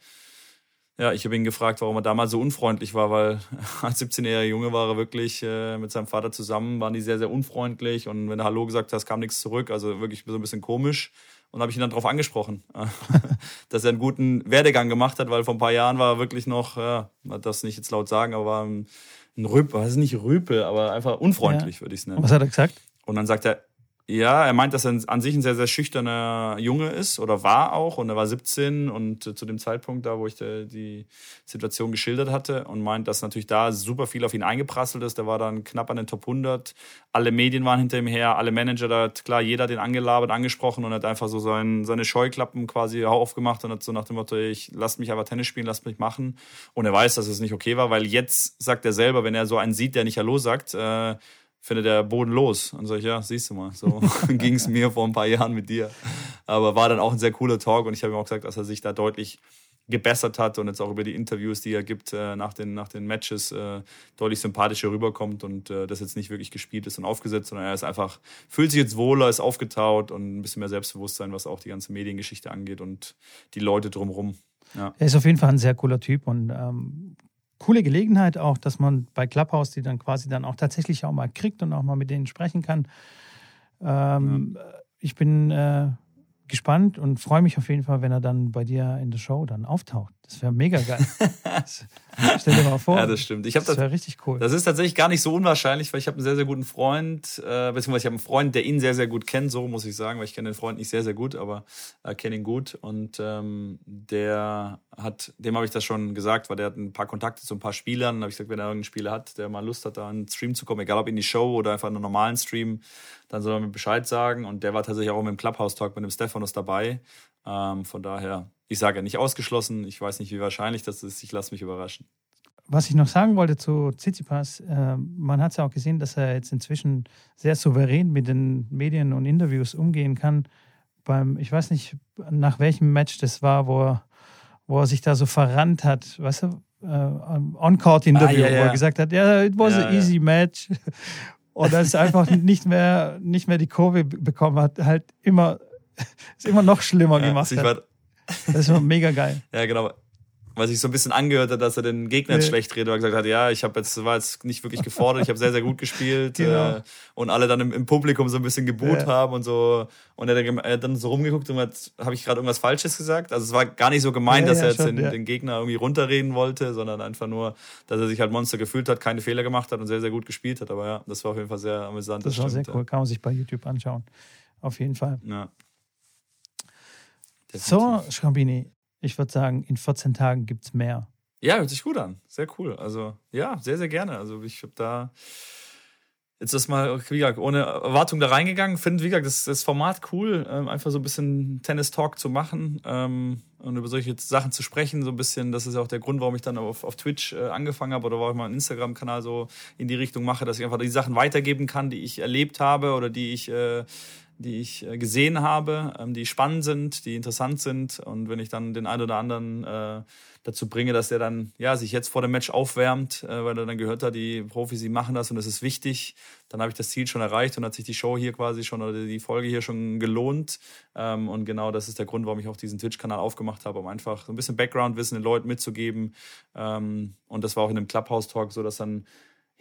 ja, ich habe ihn gefragt, warum er damals so unfreundlich war, weil als 17-jähriger Junge war er wirklich äh, mit seinem Vater zusammen, waren die sehr, sehr unfreundlich und wenn du Hallo gesagt hast, kam nichts zurück, also wirklich so ein bisschen komisch. Und habe ich ihn dann darauf angesprochen, dass er einen guten Werdegang gemacht hat, weil vor ein paar Jahren war er wirklich noch, ja, das nicht jetzt laut sagen, aber war ein, Rüpel, was ist nicht Rüpel, aber einfach unfreundlich, würde ich es nennen. Und was hat er gesagt? Und dann sagt er, ja, er meint, dass er an sich ein sehr, sehr schüchterner Junge ist oder war auch. Und er war 17 und äh, zu dem Zeitpunkt da, wo ich äh, die Situation geschildert hatte und meint, dass natürlich da super viel auf ihn eingeprasselt ist. Der war dann knapp an den Top 100. Alle Medien waren hinter ihm her, alle Manager, da hat klar jeder den angelabert, angesprochen und hat einfach so sein, seine Scheuklappen quasi aufgemacht und hat so nach dem Motto, ich lass mich einfach Tennis spielen, lass mich machen. Und er weiß, dass es nicht okay war, weil jetzt sagt er selber, wenn er so einen sieht, der nicht Hallo sagt, äh, findet der Boden los. Und sag ich, ja, siehst du mal, so ging es mir vor ein paar Jahren mit dir. Aber war dann auch ein sehr cooler Talk und ich habe ihm auch gesagt, dass er sich da deutlich gebessert hat und jetzt auch über die Interviews, die er gibt äh, nach, den, nach den Matches, äh, deutlich sympathischer rüberkommt und äh, das jetzt nicht wirklich gespielt ist und aufgesetzt, sondern er ist einfach, fühlt sich jetzt wohler, ist aufgetaut und ein bisschen mehr Selbstbewusstsein, was auch die ganze Mediengeschichte angeht und die Leute drumherum. Ja. Er ist auf jeden Fall ein sehr cooler Typ und ähm, coole Gelegenheit auch, dass man bei Clubhouse die dann quasi dann auch tatsächlich auch mal kriegt und auch mal mit denen sprechen kann. Ähm, Ich bin äh, gespannt und freue mich auf jeden Fall, wenn er dann bei dir in der Show dann auftaucht. Das wäre mega geil. Stell dir mal vor. Ja, das stimmt. Ich das das- wäre richtig cool. Das ist tatsächlich gar nicht so unwahrscheinlich, weil ich habe einen sehr, sehr guten Freund, äh, beziehungsweise ich habe einen Freund, der ihn sehr, sehr gut kennt, so muss ich sagen, weil ich kenne den Freund nicht sehr, sehr gut, aber äh, kenne ihn gut. Und ähm, der hat, dem habe ich das schon gesagt, weil der hat ein paar Kontakte zu ein paar Spielern. Da habe ich gesagt, wenn er irgendeinen Spieler hat, der mal Lust hat, da in den Stream zu kommen, egal ob in die Show oder einfach in einen normalen Stream, dann soll er mir Bescheid sagen. Und der war tatsächlich auch im Clubhouse-Talk mit dem Stephanus dabei. Ähm, von daher, ich sage ja nicht ausgeschlossen, ich weiß nicht, wie wahrscheinlich das ist, ich lasse mich überraschen. was ich noch sagen wollte zu Tsitsipas, äh, man hat es ja auch gesehen, dass er jetzt inzwischen sehr souverän mit den Medien und Interviews umgehen kann. Beim, ich weiß nicht, nach welchem Match das war, wo er, wo er sich da so verrannt hat, weißt du, äh, On-Court-Interview, Ah, ja. wo er gesagt hat, ja, it was an easy match. Und dass er einfach nicht mehr, nicht mehr die Kurve bekommen hat, halt immer, ist immer noch schlimmer Ja, gemacht sich hat. war, Das war mega geil. ja, genau. Was ich so ein bisschen angehört hat, dass er den Gegner jetzt schlecht redet, weil er gesagt hat, ja, ich habe jetzt, war jetzt nicht wirklich gefordert, ich habe sehr, sehr gut gespielt. Genau. Äh, und alle dann im, im Publikum so ein bisschen geboot Ja. haben und so. Und er er hat dann so rumgeguckt und hat, habe ich gerade irgendwas Falsches gesagt? Also es war gar nicht so gemeint, Ja, dass er jetzt schon, den, den Gegner irgendwie runterreden wollte, sondern einfach nur, dass er sich halt Monster gefühlt hat, keine Fehler gemacht hat und sehr, sehr gut gespielt hat. Aber ja, das war auf jeden Fall sehr amüsant. Das war sehr stimmt, cool. Kann man sich bei YouTube anschauen. Auf jeden Fall. Ja. So. Schrambini, ich würde sagen, in 14 Tagen gibt es mehr. Ja, hört sich gut an. Sehr cool. Also, ja, sehr, sehr gerne. Also, ich habe da jetzt das mal, wie gesagt, ohne Erwartung da reingegangen. Finde, wie gesagt, das, das Format cool, ähm, einfach so ein bisschen Tennis-Talk zu machen ähm, und über solche Sachen zu sprechen. So ein bisschen, das ist ja auch der Grund, warum ich dann auf, auf Twitch äh, angefangen habe oder warum ich meinen Instagram-Kanal so in die Richtung mache, dass ich einfach die Sachen weitergeben kann, die ich erlebt habe oder die ich. Äh, die ich äh, gesehen habe, ähm, die spannend sind, die interessant sind. Und wenn ich dann den einen oder anderen äh, dazu bringe, dass der dann ja sich jetzt vor dem Match aufwärmt, äh, weil er dann gehört hat, die Profis, die machen das und es ist wichtig, dann habe ich das Ziel schon erreicht und hat sich die Show hier quasi schon oder die Folge hier schon gelohnt. Ähm, und genau das ist der Grund, warum ich auch diesen Twitch-Kanal aufgemacht habe, um einfach so ein bisschen Background-Wissen den Leuten mitzugeben. Ähm, und das war auch in dem Clubhouse-Talk so, dass dann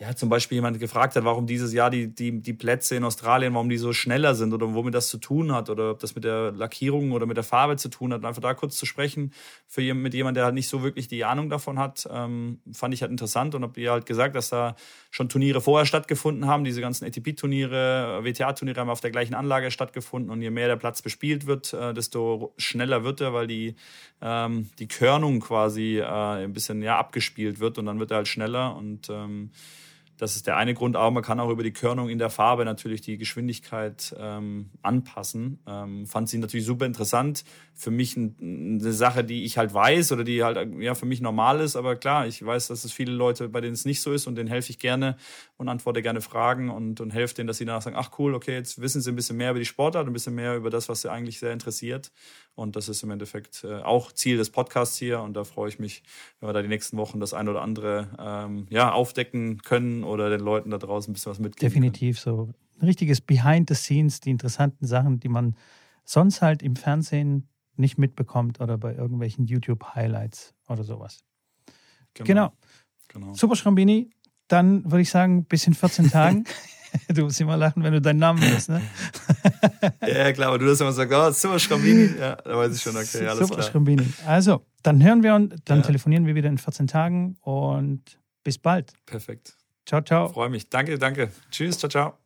ja, zum Beispiel jemand gefragt hat, warum dieses Jahr die, die, die Plätze in Australien, warum die so schneller sind oder womit das zu tun hat oder ob das mit der Lackierung oder mit der Farbe zu tun hat. Und einfach da kurz zu sprechen für jem- mit jemandem, der halt nicht so wirklich die Ahnung davon hat, ähm, fand ich halt interessant und habe ihr halt gesagt, dass da schon Turniere vorher stattgefunden haben. Diese ganzen ATP-Turniere, WTA-Turniere haben auf der gleichen Anlage stattgefunden und je mehr der Platz bespielt wird, äh, desto schneller wird er, weil die, ähm, die Körnung quasi äh, ein bisschen ja, abgespielt wird und dann wird er halt schneller und ähm, das ist der eine Grund, aber man kann auch über die Körnung in der Farbe natürlich die Geschwindigkeit ähm, anpassen. Ähm, fand sie natürlich super interessant. Für mich ein, eine Sache, die ich halt weiß oder die halt ja für mich normal ist. Aber klar, ich weiß, dass es viele Leute, bei denen es nicht so ist und denen helfe ich gerne und antworte gerne Fragen und, und helfe denen, dass sie danach sagen, ach cool, okay, jetzt wissen sie ein bisschen mehr über die Sportart, ein bisschen mehr über das, was sie eigentlich sehr interessiert. Und das ist im Endeffekt äh, auch Ziel des Podcasts hier. Und da freue ich mich, wenn wir da die nächsten Wochen das ein oder andere ähm, ja, aufdecken können oder den Leuten da draußen ein bisschen was mitgeben. Definitiv so. Ein richtiges Behind the Scenes, die interessanten Sachen, die man sonst halt im Fernsehen nicht mitbekommt oder bei irgendwelchen YouTube-Highlights oder sowas. Können. Genau. genau. Super Schrambini. Dann würde ich sagen, bis in 14 Tagen. du musst immer lachen, wenn du deinen Namen hörst, ne? Ja, klar, aber du hast immer gesagt, oh, super Schrambini. Ja, da weiß ich schon, okay, alles Super klar. Schrambini. Also, dann hören wir und dann Ja. telefonieren wir wieder in 14 Tagen und bis bald. Perfekt. Ciao, ciao. Freue mich. Danke, danke. Tschüss, ciao, ciao.